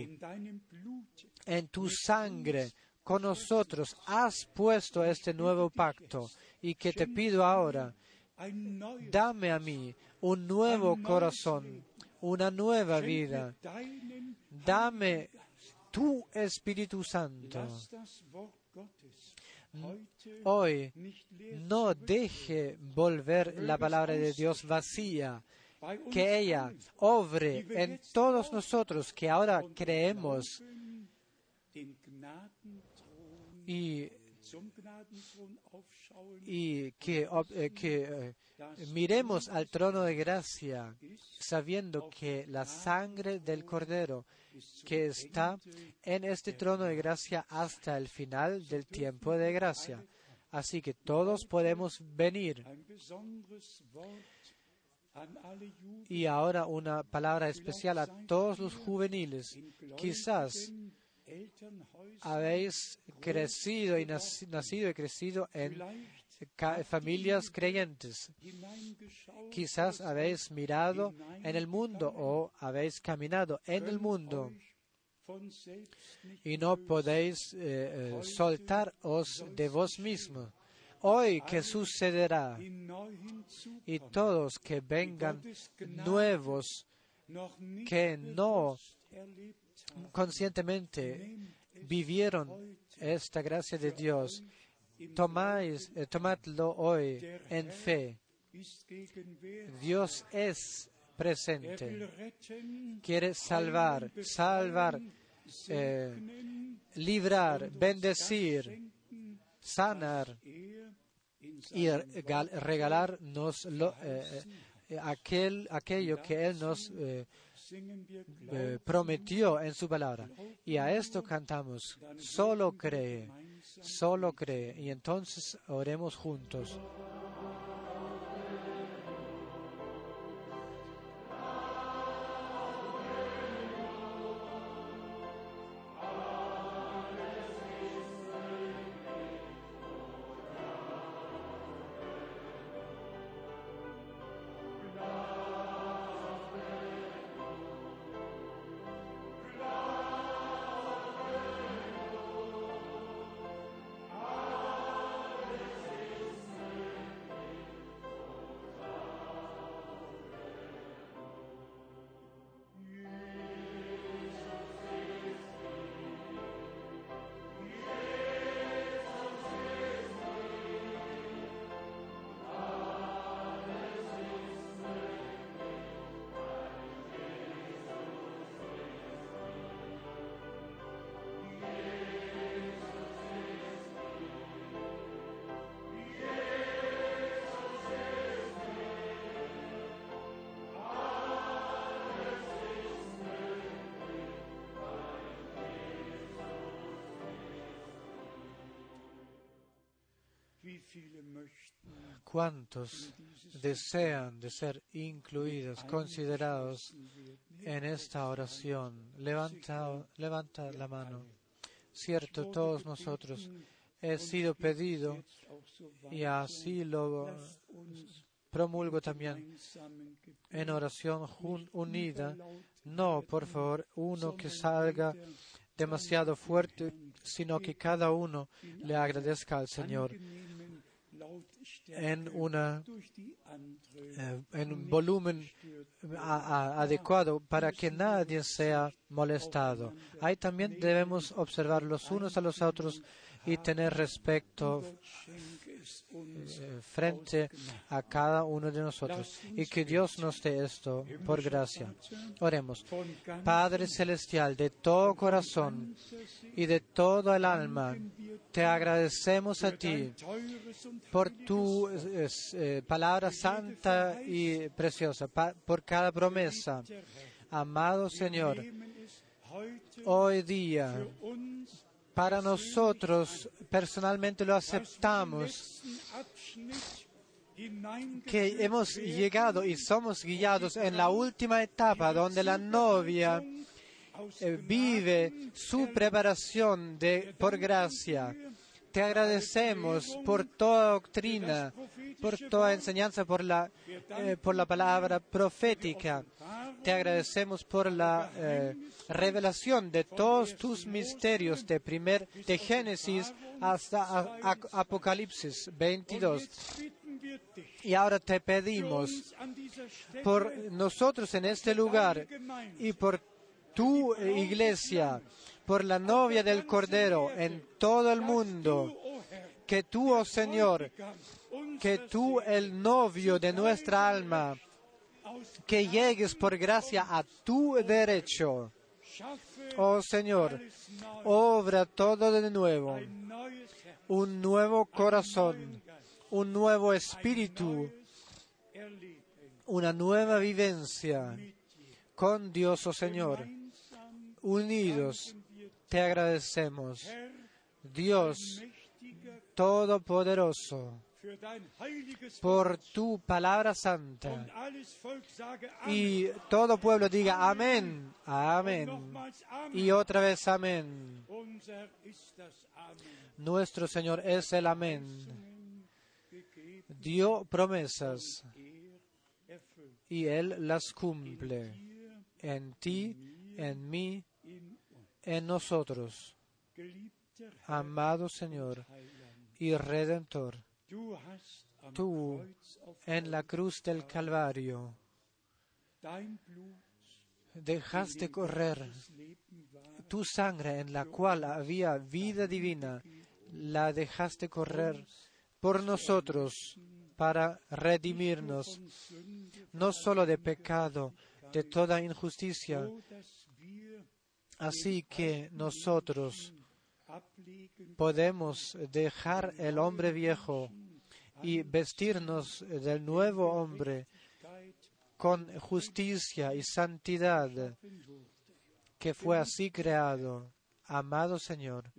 en tu sangre con nosotros has puesto este nuevo pacto y que te pido ahora, dame a mí un nuevo corazón, una nueva vida. Dame tu Espíritu Santo. Hoy no deje volver la palabra de Dios vacía, que ella obre en todos nosotros que ahora creemos y, y que, eh, que eh, miremos al trono de gracia sabiendo que la sangre del Cordero que está en este trono de gracia hasta el final del tiempo de gracia. Así que todos podemos venir. Y ahora una palabra especial a todos los juveniles. Quizás habéis crecido y nacido y crecido en familias creyentes. Quizás habéis mirado en el mundo o habéis caminado en el mundo y no podéis eh, eh, soltaros de vos mismo. Hoy, ¿qué sucederá? Y todos que vengan nuevos, que no conscientemente vivieron esta gracia de Dios, tomáis, eh, tomadlo hoy en fe. Dios es presente. Quiere salvar, salvar, eh, librar, bendecir, sanar y regalarnos lo, eh, aquel, aquello que Él nos prometió en su palabra. Y a esto cantamos, solo cree, solo cree. Y entonces oremos juntos. ¿Cuántos desean de ser incluidos, considerados en esta oración? Levanta, levanta la mano. Cierto, todos nosotros he sido pedido y así lo promulgo también en oración unida. No, por favor, uno que salga demasiado fuerte, sino que cada uno le agradezca al Señor en, una, eh, en un volumen adecuado para que nadie sea molestado. Ahí también debemos observar los unos a los otros y tener respeto frente a cada uno de nosotros. Y que Dios nos dé esto por gracia. Oremos. Padre Celestial, de todo corazón y de todo el alma, te agradecemos a ti por tu eh, palabra santa y preciosa, por cada promesa. Amado Señor, hoy día para nosotros personalmente lo aceptamos que hemos llegado y somos guiados en la última etapa donde la novia eh, vive su preparación de, por gracia. Te agradecemos por toda doctrina, por toda enseñanza, por la, eh, por la palabra profética. Te agradecemos por la eh, revelación de todos tus misterios de primer de Génesis hasta Apocalipsis 22. Y ahora te pedimos por nosotros en este lugar y por tu iglesia, por la novia del Cordero en todo el mundo, que tú, oh Señor, que tú, el novio de nuestra alma, que llegues por gracia a tu derecho. Oh Señor, obra todo de nuevo, un nuevo corazón, un nuevo espíritu, una nueva vivencia con Dios, oh Señor. Unidos te agradecemos, Dios Todopoderoso, por tu palabra santa. Y todo pueblo diga amén, amén. Y otra vez amén. Nuestro Señor es el amén. Dio promesas y Él las cumple en ti, en mí, en nosotros. Amado Señor y Redentor, tú en la cruz del Calvario. dejaste correr tu sangre en la cual había vida divina, la dejaste correr por nosotros para redimirnos, no solo de pecado, de toda injusticia. Así que nosotros podemos dejar el hombre viejo y vestirnos del nuevo hombre con justicia y santidad que fue así creado. Amado Señor,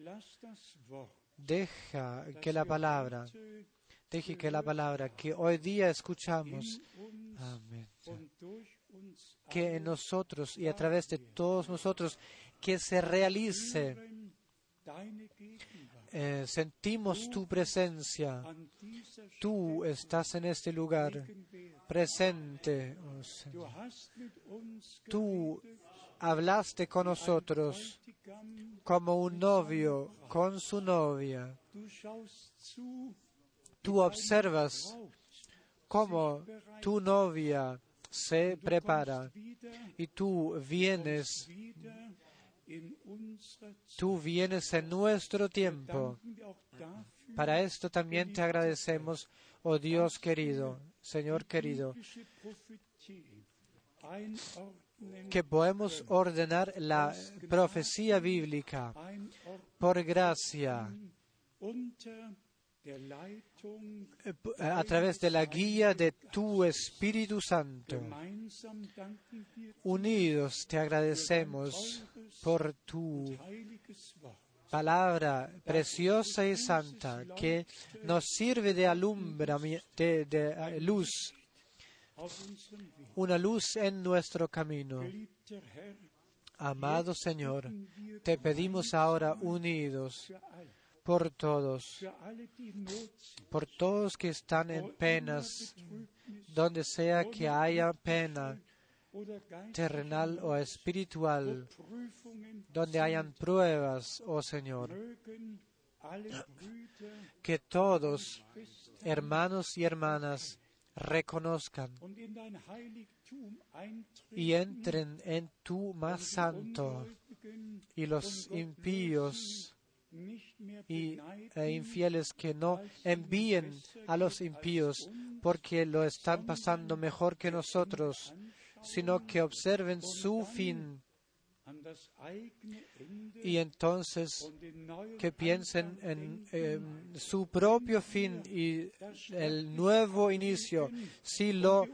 deja que la palabra, deje que la palabra que hoy día escuchamos, que en nosotros y a través de todos nosotros, que se realice eh, sentimos tu presencia. Tú estás en este lugar presente. oh. Tú hablaste con nosotros como un novio con su novia. Tú observas cómo tu novia se prepara y tú vienes Tú vienes en nuestro tiempo. Para esto también te agradecemos, oh Dios querido, Señor querido, que podemos ordenar la profecía bíblica por gracia a través de la guía de tu Espíritu Santo. Unidos te agradecemos por tu palabra preciosa y santa que nos sirve de alumbra, de, de, eh, luz, una luz en nuestro camino. Amado Señor, te pedimos ahora unidos por todos, por todos que están en penas, donde sea que haya pena terrenal o espiritual, donde hayan pruebas, oh Señor, que todos, hermanos y hermanas, reconozcan y entren en tu más santo y los impíos y e infieles que no envíen a los impíos porque lo están pasando mejor que nosotros, sino que observen su fin y entonces que piensen en, en, su propio fin y el nuevo inicio. Si lo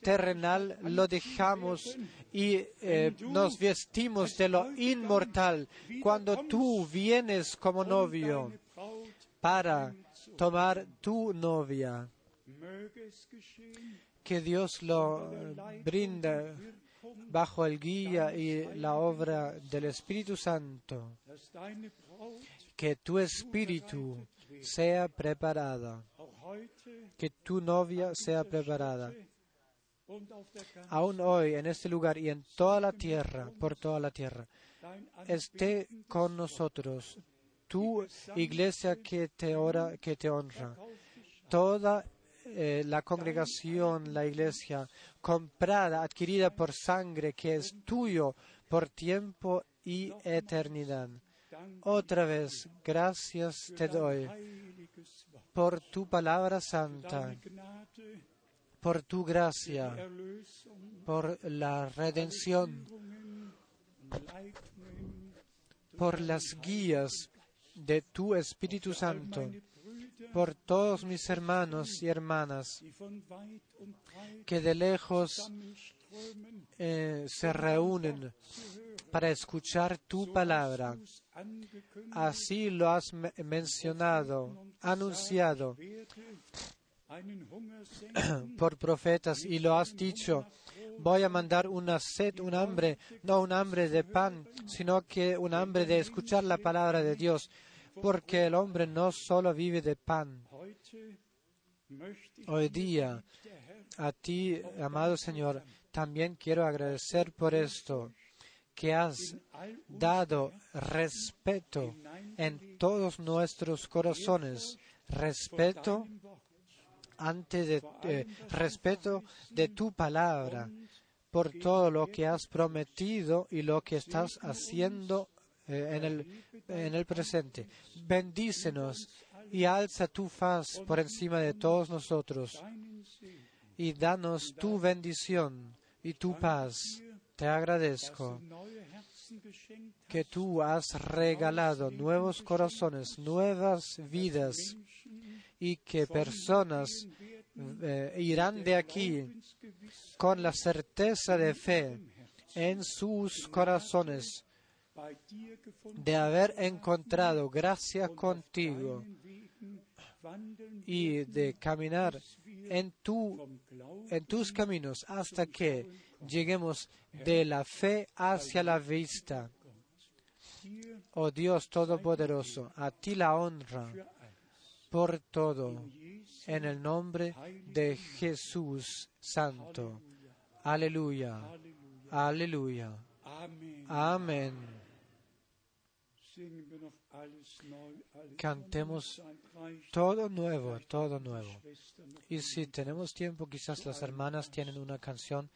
terrenal lo dejamos y eh, nos vestimos de lo inmortal, cuando tú vienes como novio para tomar tu novia, que Dios lo brinda bajo el guía y la obra del Espíritu Santo, que tu espíritu sea preparada, que tu novia sea preparada, aún hoy en este lugar y en toda la tierra, por toda la tierra, esté con nosotros tu iglesia que te ora, que te honra, toda eh, la congregación, la iglesia comprada, adquirida por sangre, que es tuyo por tiempo y eternidad. Otra vez, gracias te doy por tu palabra santa, por tu gracia, por la redención, por las guías de tu Espíritu Santo, por todos mis hermanos y hermanas que de lejos eh, se reúnen para escuchar tu palabra. Así lo has me- mencionado, anunciado [CLEARS THROAT] por profetas y lo has dicho. Voy a mandar una sed, un hambre, no un hambre de pan, sino que un hambre de escuchar la palabra de Dios, porque el hombre no solo vive de pan. Hoy día, a ti, amado Señor, también quiero agradecer por esto, que has dado respeto en todos nuestros corazones, respeto ante de, eh, respeto de tu palabra, por todo lo que has prometido y lo que estás haciendo eh, en, el, en el presente. Bendícenos y alza tu faz por encima de todos nosotros y danos tu bendición y tu paz. Te agradezco que tú has regalado nuevos corazones, nuevas vidas y que personas eh, irán de aquí con la certeza de fe en sus corazones de haber encontrado gracia contigo y de caminar en, en tus caminos hasta que lleguemos de la fe hacia la vista. Oh Dios Todopoderoso, a ti la honra por todo, en el nombre de Jesús Santo. Aleluya, aleluya, amén. Cantemos todo nuevo, todo nuevo. Y si tenemos tiempo, quizás las hermanas tienen una canción.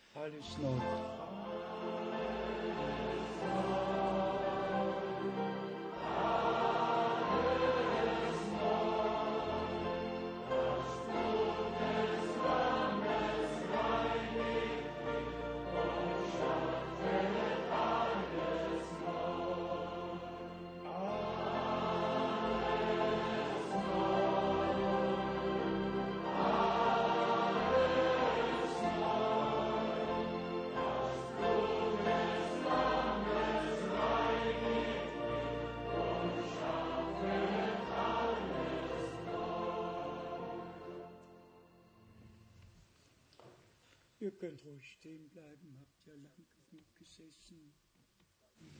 Ruhig stehen bleiben, habt ja lang genug gesessen.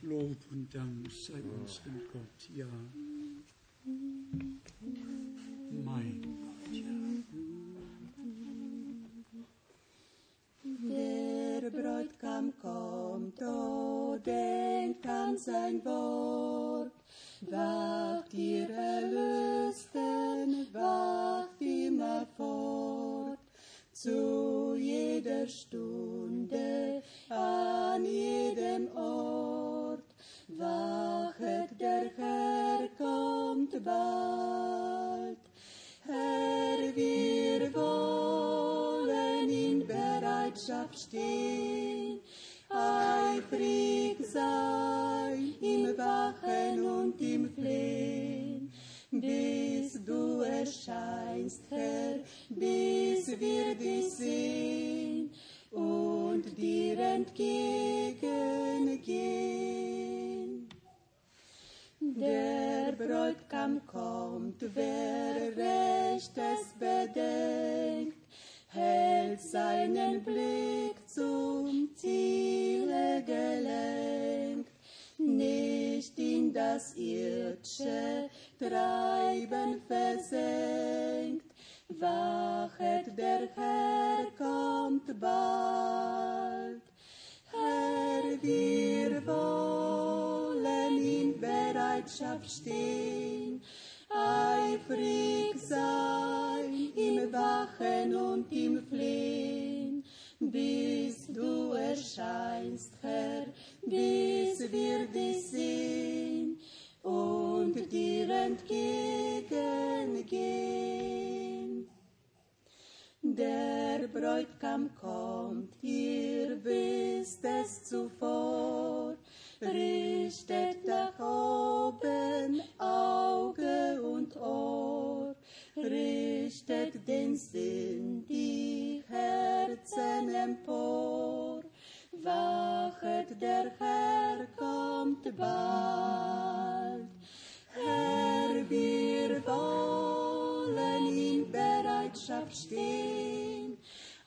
Lob und Dank sei unserem Gott, ja. Mein Gott, ja. Der Bräutigam kommt, oh, denkt an sein Wort. és tu. Der Bräutigam kommt, wer Rechtes bedenkt, seinen Blick zum Ziele gelenkt, nicht in das irdische Treiben versenkt. Wachet, der Herr kommt bald. Herr, wir wollen in Bereitschaft stehen, Bräutigam kommt, ihr wisst es zuvor, richtet nach oben Auge und Ohr, richtet den Sinn, die Herzen empor. Wachet, der Herr kommt bald. Herr, wir wollen in Bereitschaft stehen,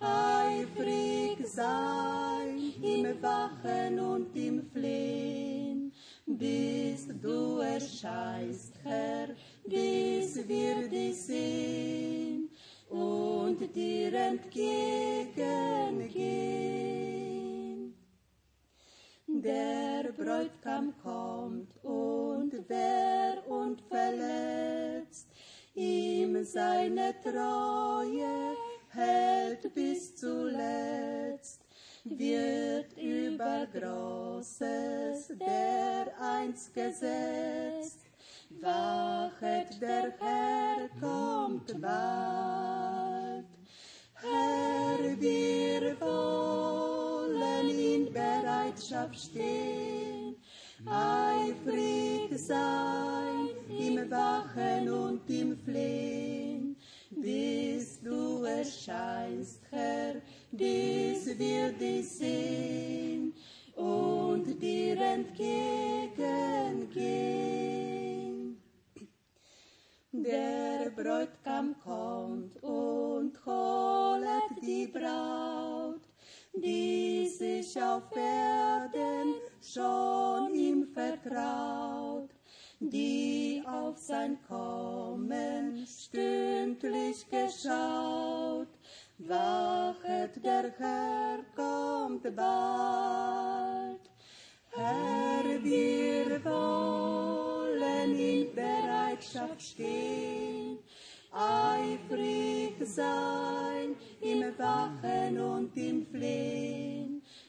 eifrig sein im Wachen und im Flehen, bis du erscheinst, Herr, bis wir dich sehen und dir entgegengehen. Der Bräutigam kommt und wer und verletzt ihm seine Treue hält bis zuletzt, wird über Großes der einst gesetzt. Wachet, der Herr kommt bald. Herr, wir wollen in Bereitschaft stehen, eifrig sein im Wachen und im Flehen, bis du erscheinst, Herr, bis wir dich sehen und dir entgegengehen. Der Bräutigam kommt und holet die Braut, die sich auf Erden schon ihm vertraut, die auf sein Kommen stündlich geschaut. Wachet, der Herr kommt bald. Herr, wir wollen in Bereitschaft stehen, eifrig sein im Wachen und im Flehen,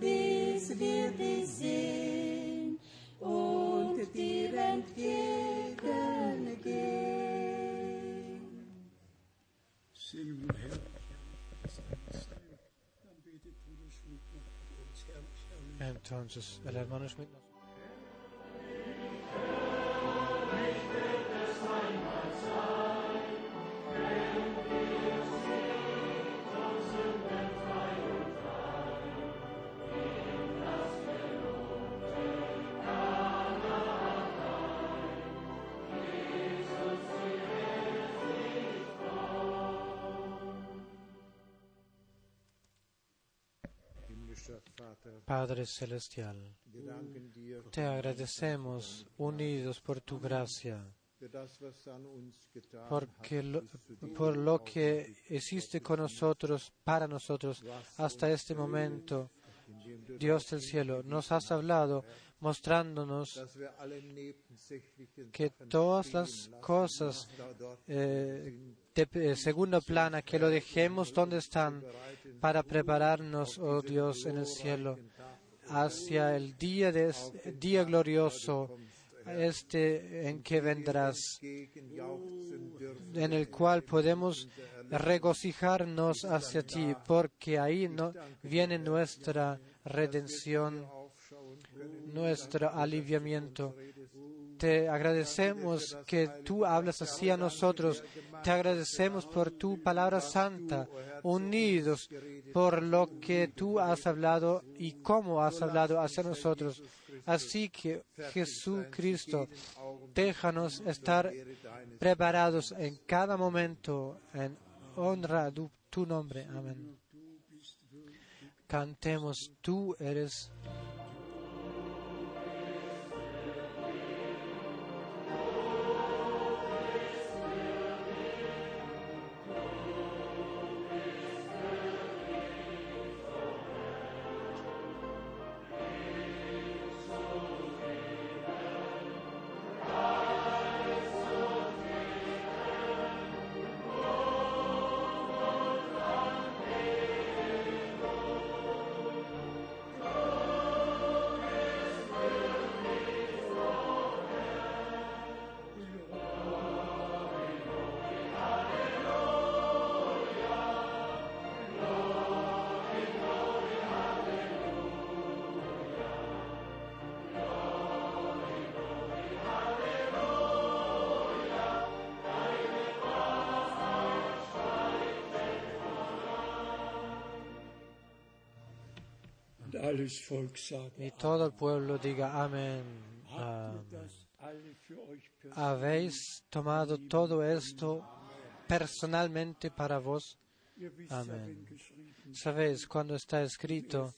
bis wir dich sehen und dir entgegengehen. Singen wir Herr. Dann betet Bruder Schmidt noch mit uns. Herrlich, herrlich. Entonces, el hermano Schmidt nos Himmlischer Padre Celestial, te agradecemos unidos por tu gracia, porque lo- por lo que hiciste con nosotros, para nosotros, hasta este momento. Dios del cielo, nos has hablado mostrándonos que todas las cosas eh, de eh, segundo plana, que lo dejemos donde están para prepararnos, oh Dios, en el cielo, hacia el día, de, día glorioso, este en que vendrás, en el cual podemos regocijarnos hacia ti, porque ahí no, viene nuestra redención, nuestro aliviamiento. Te agradecemos que tú hablas así a nosotros. Te agradecemos por tu palabra santa, unidos por lo que tú has hablado y cómo has hablado hacia nosotros. Así que Jesucristo, déjanos estar preparados en cada momento en honra de tu nombre. Amén. Cantemos, tú eres y todo el pueblo diga amén. Habéis tomado todo esto personalmente para vos. Amén. Sabéis, cuando está escrito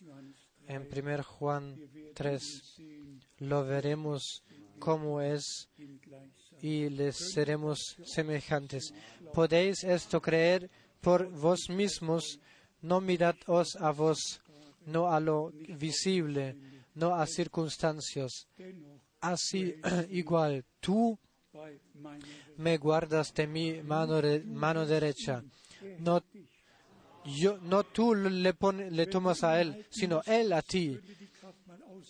en 1 Juan wir werden 3, ihn sehen, lo veremos como es y les seremos semejantes. ¿Podéis esto creer por vos mismos? No mirados a vos, no a lo visible, no a circunstancias. Así [CLEARS THROAT] igual, tú me guardas de mi mano, mano derecha. No, yo, no tú le, le tomas a él, sino él a ti.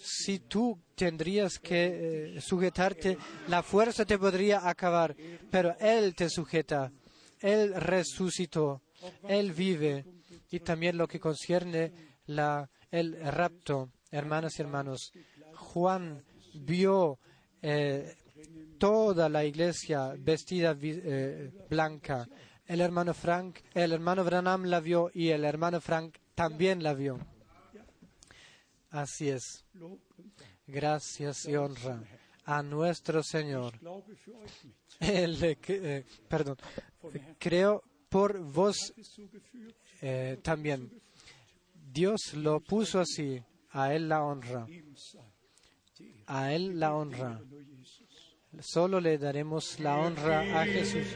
Si tú tendrías que eh, sujetarte, la fuerza te podría acabar, pero Él te sujeta, Él resucitó, Él vive. Y también lo que concierne la, el rapto, hermanas y hermanos. Juan vio eh, toda la iglesia vestida eh, blanca. El hermano Frank, el hermano Branham la vio y el hermano Frank también la vio. Así es. Gracias y honra a nuestro Señor. El, eh, eh, perdón, creo por vos también. Dios lo puso así. A Él la honra. A Él la honra. Solo le daremos la honra a Jesús.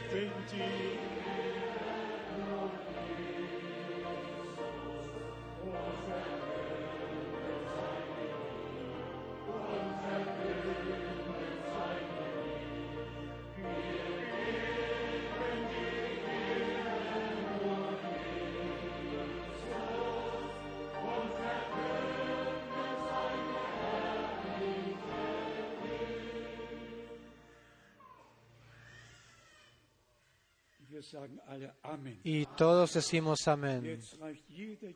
Y todos decimos amén.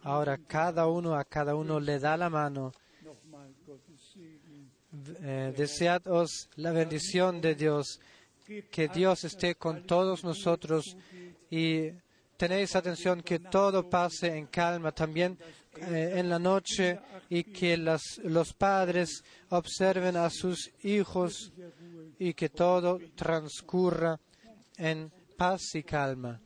Ahora cada uno a cada uno le da la mano. Eh, deseados la bendición de Dios. Que Dios esté con todos nosotros y tenéis atención que todo pase en calma también eh, en la noche y que las- los padres observen a sus hijos y que todo transcurra en paz y calma.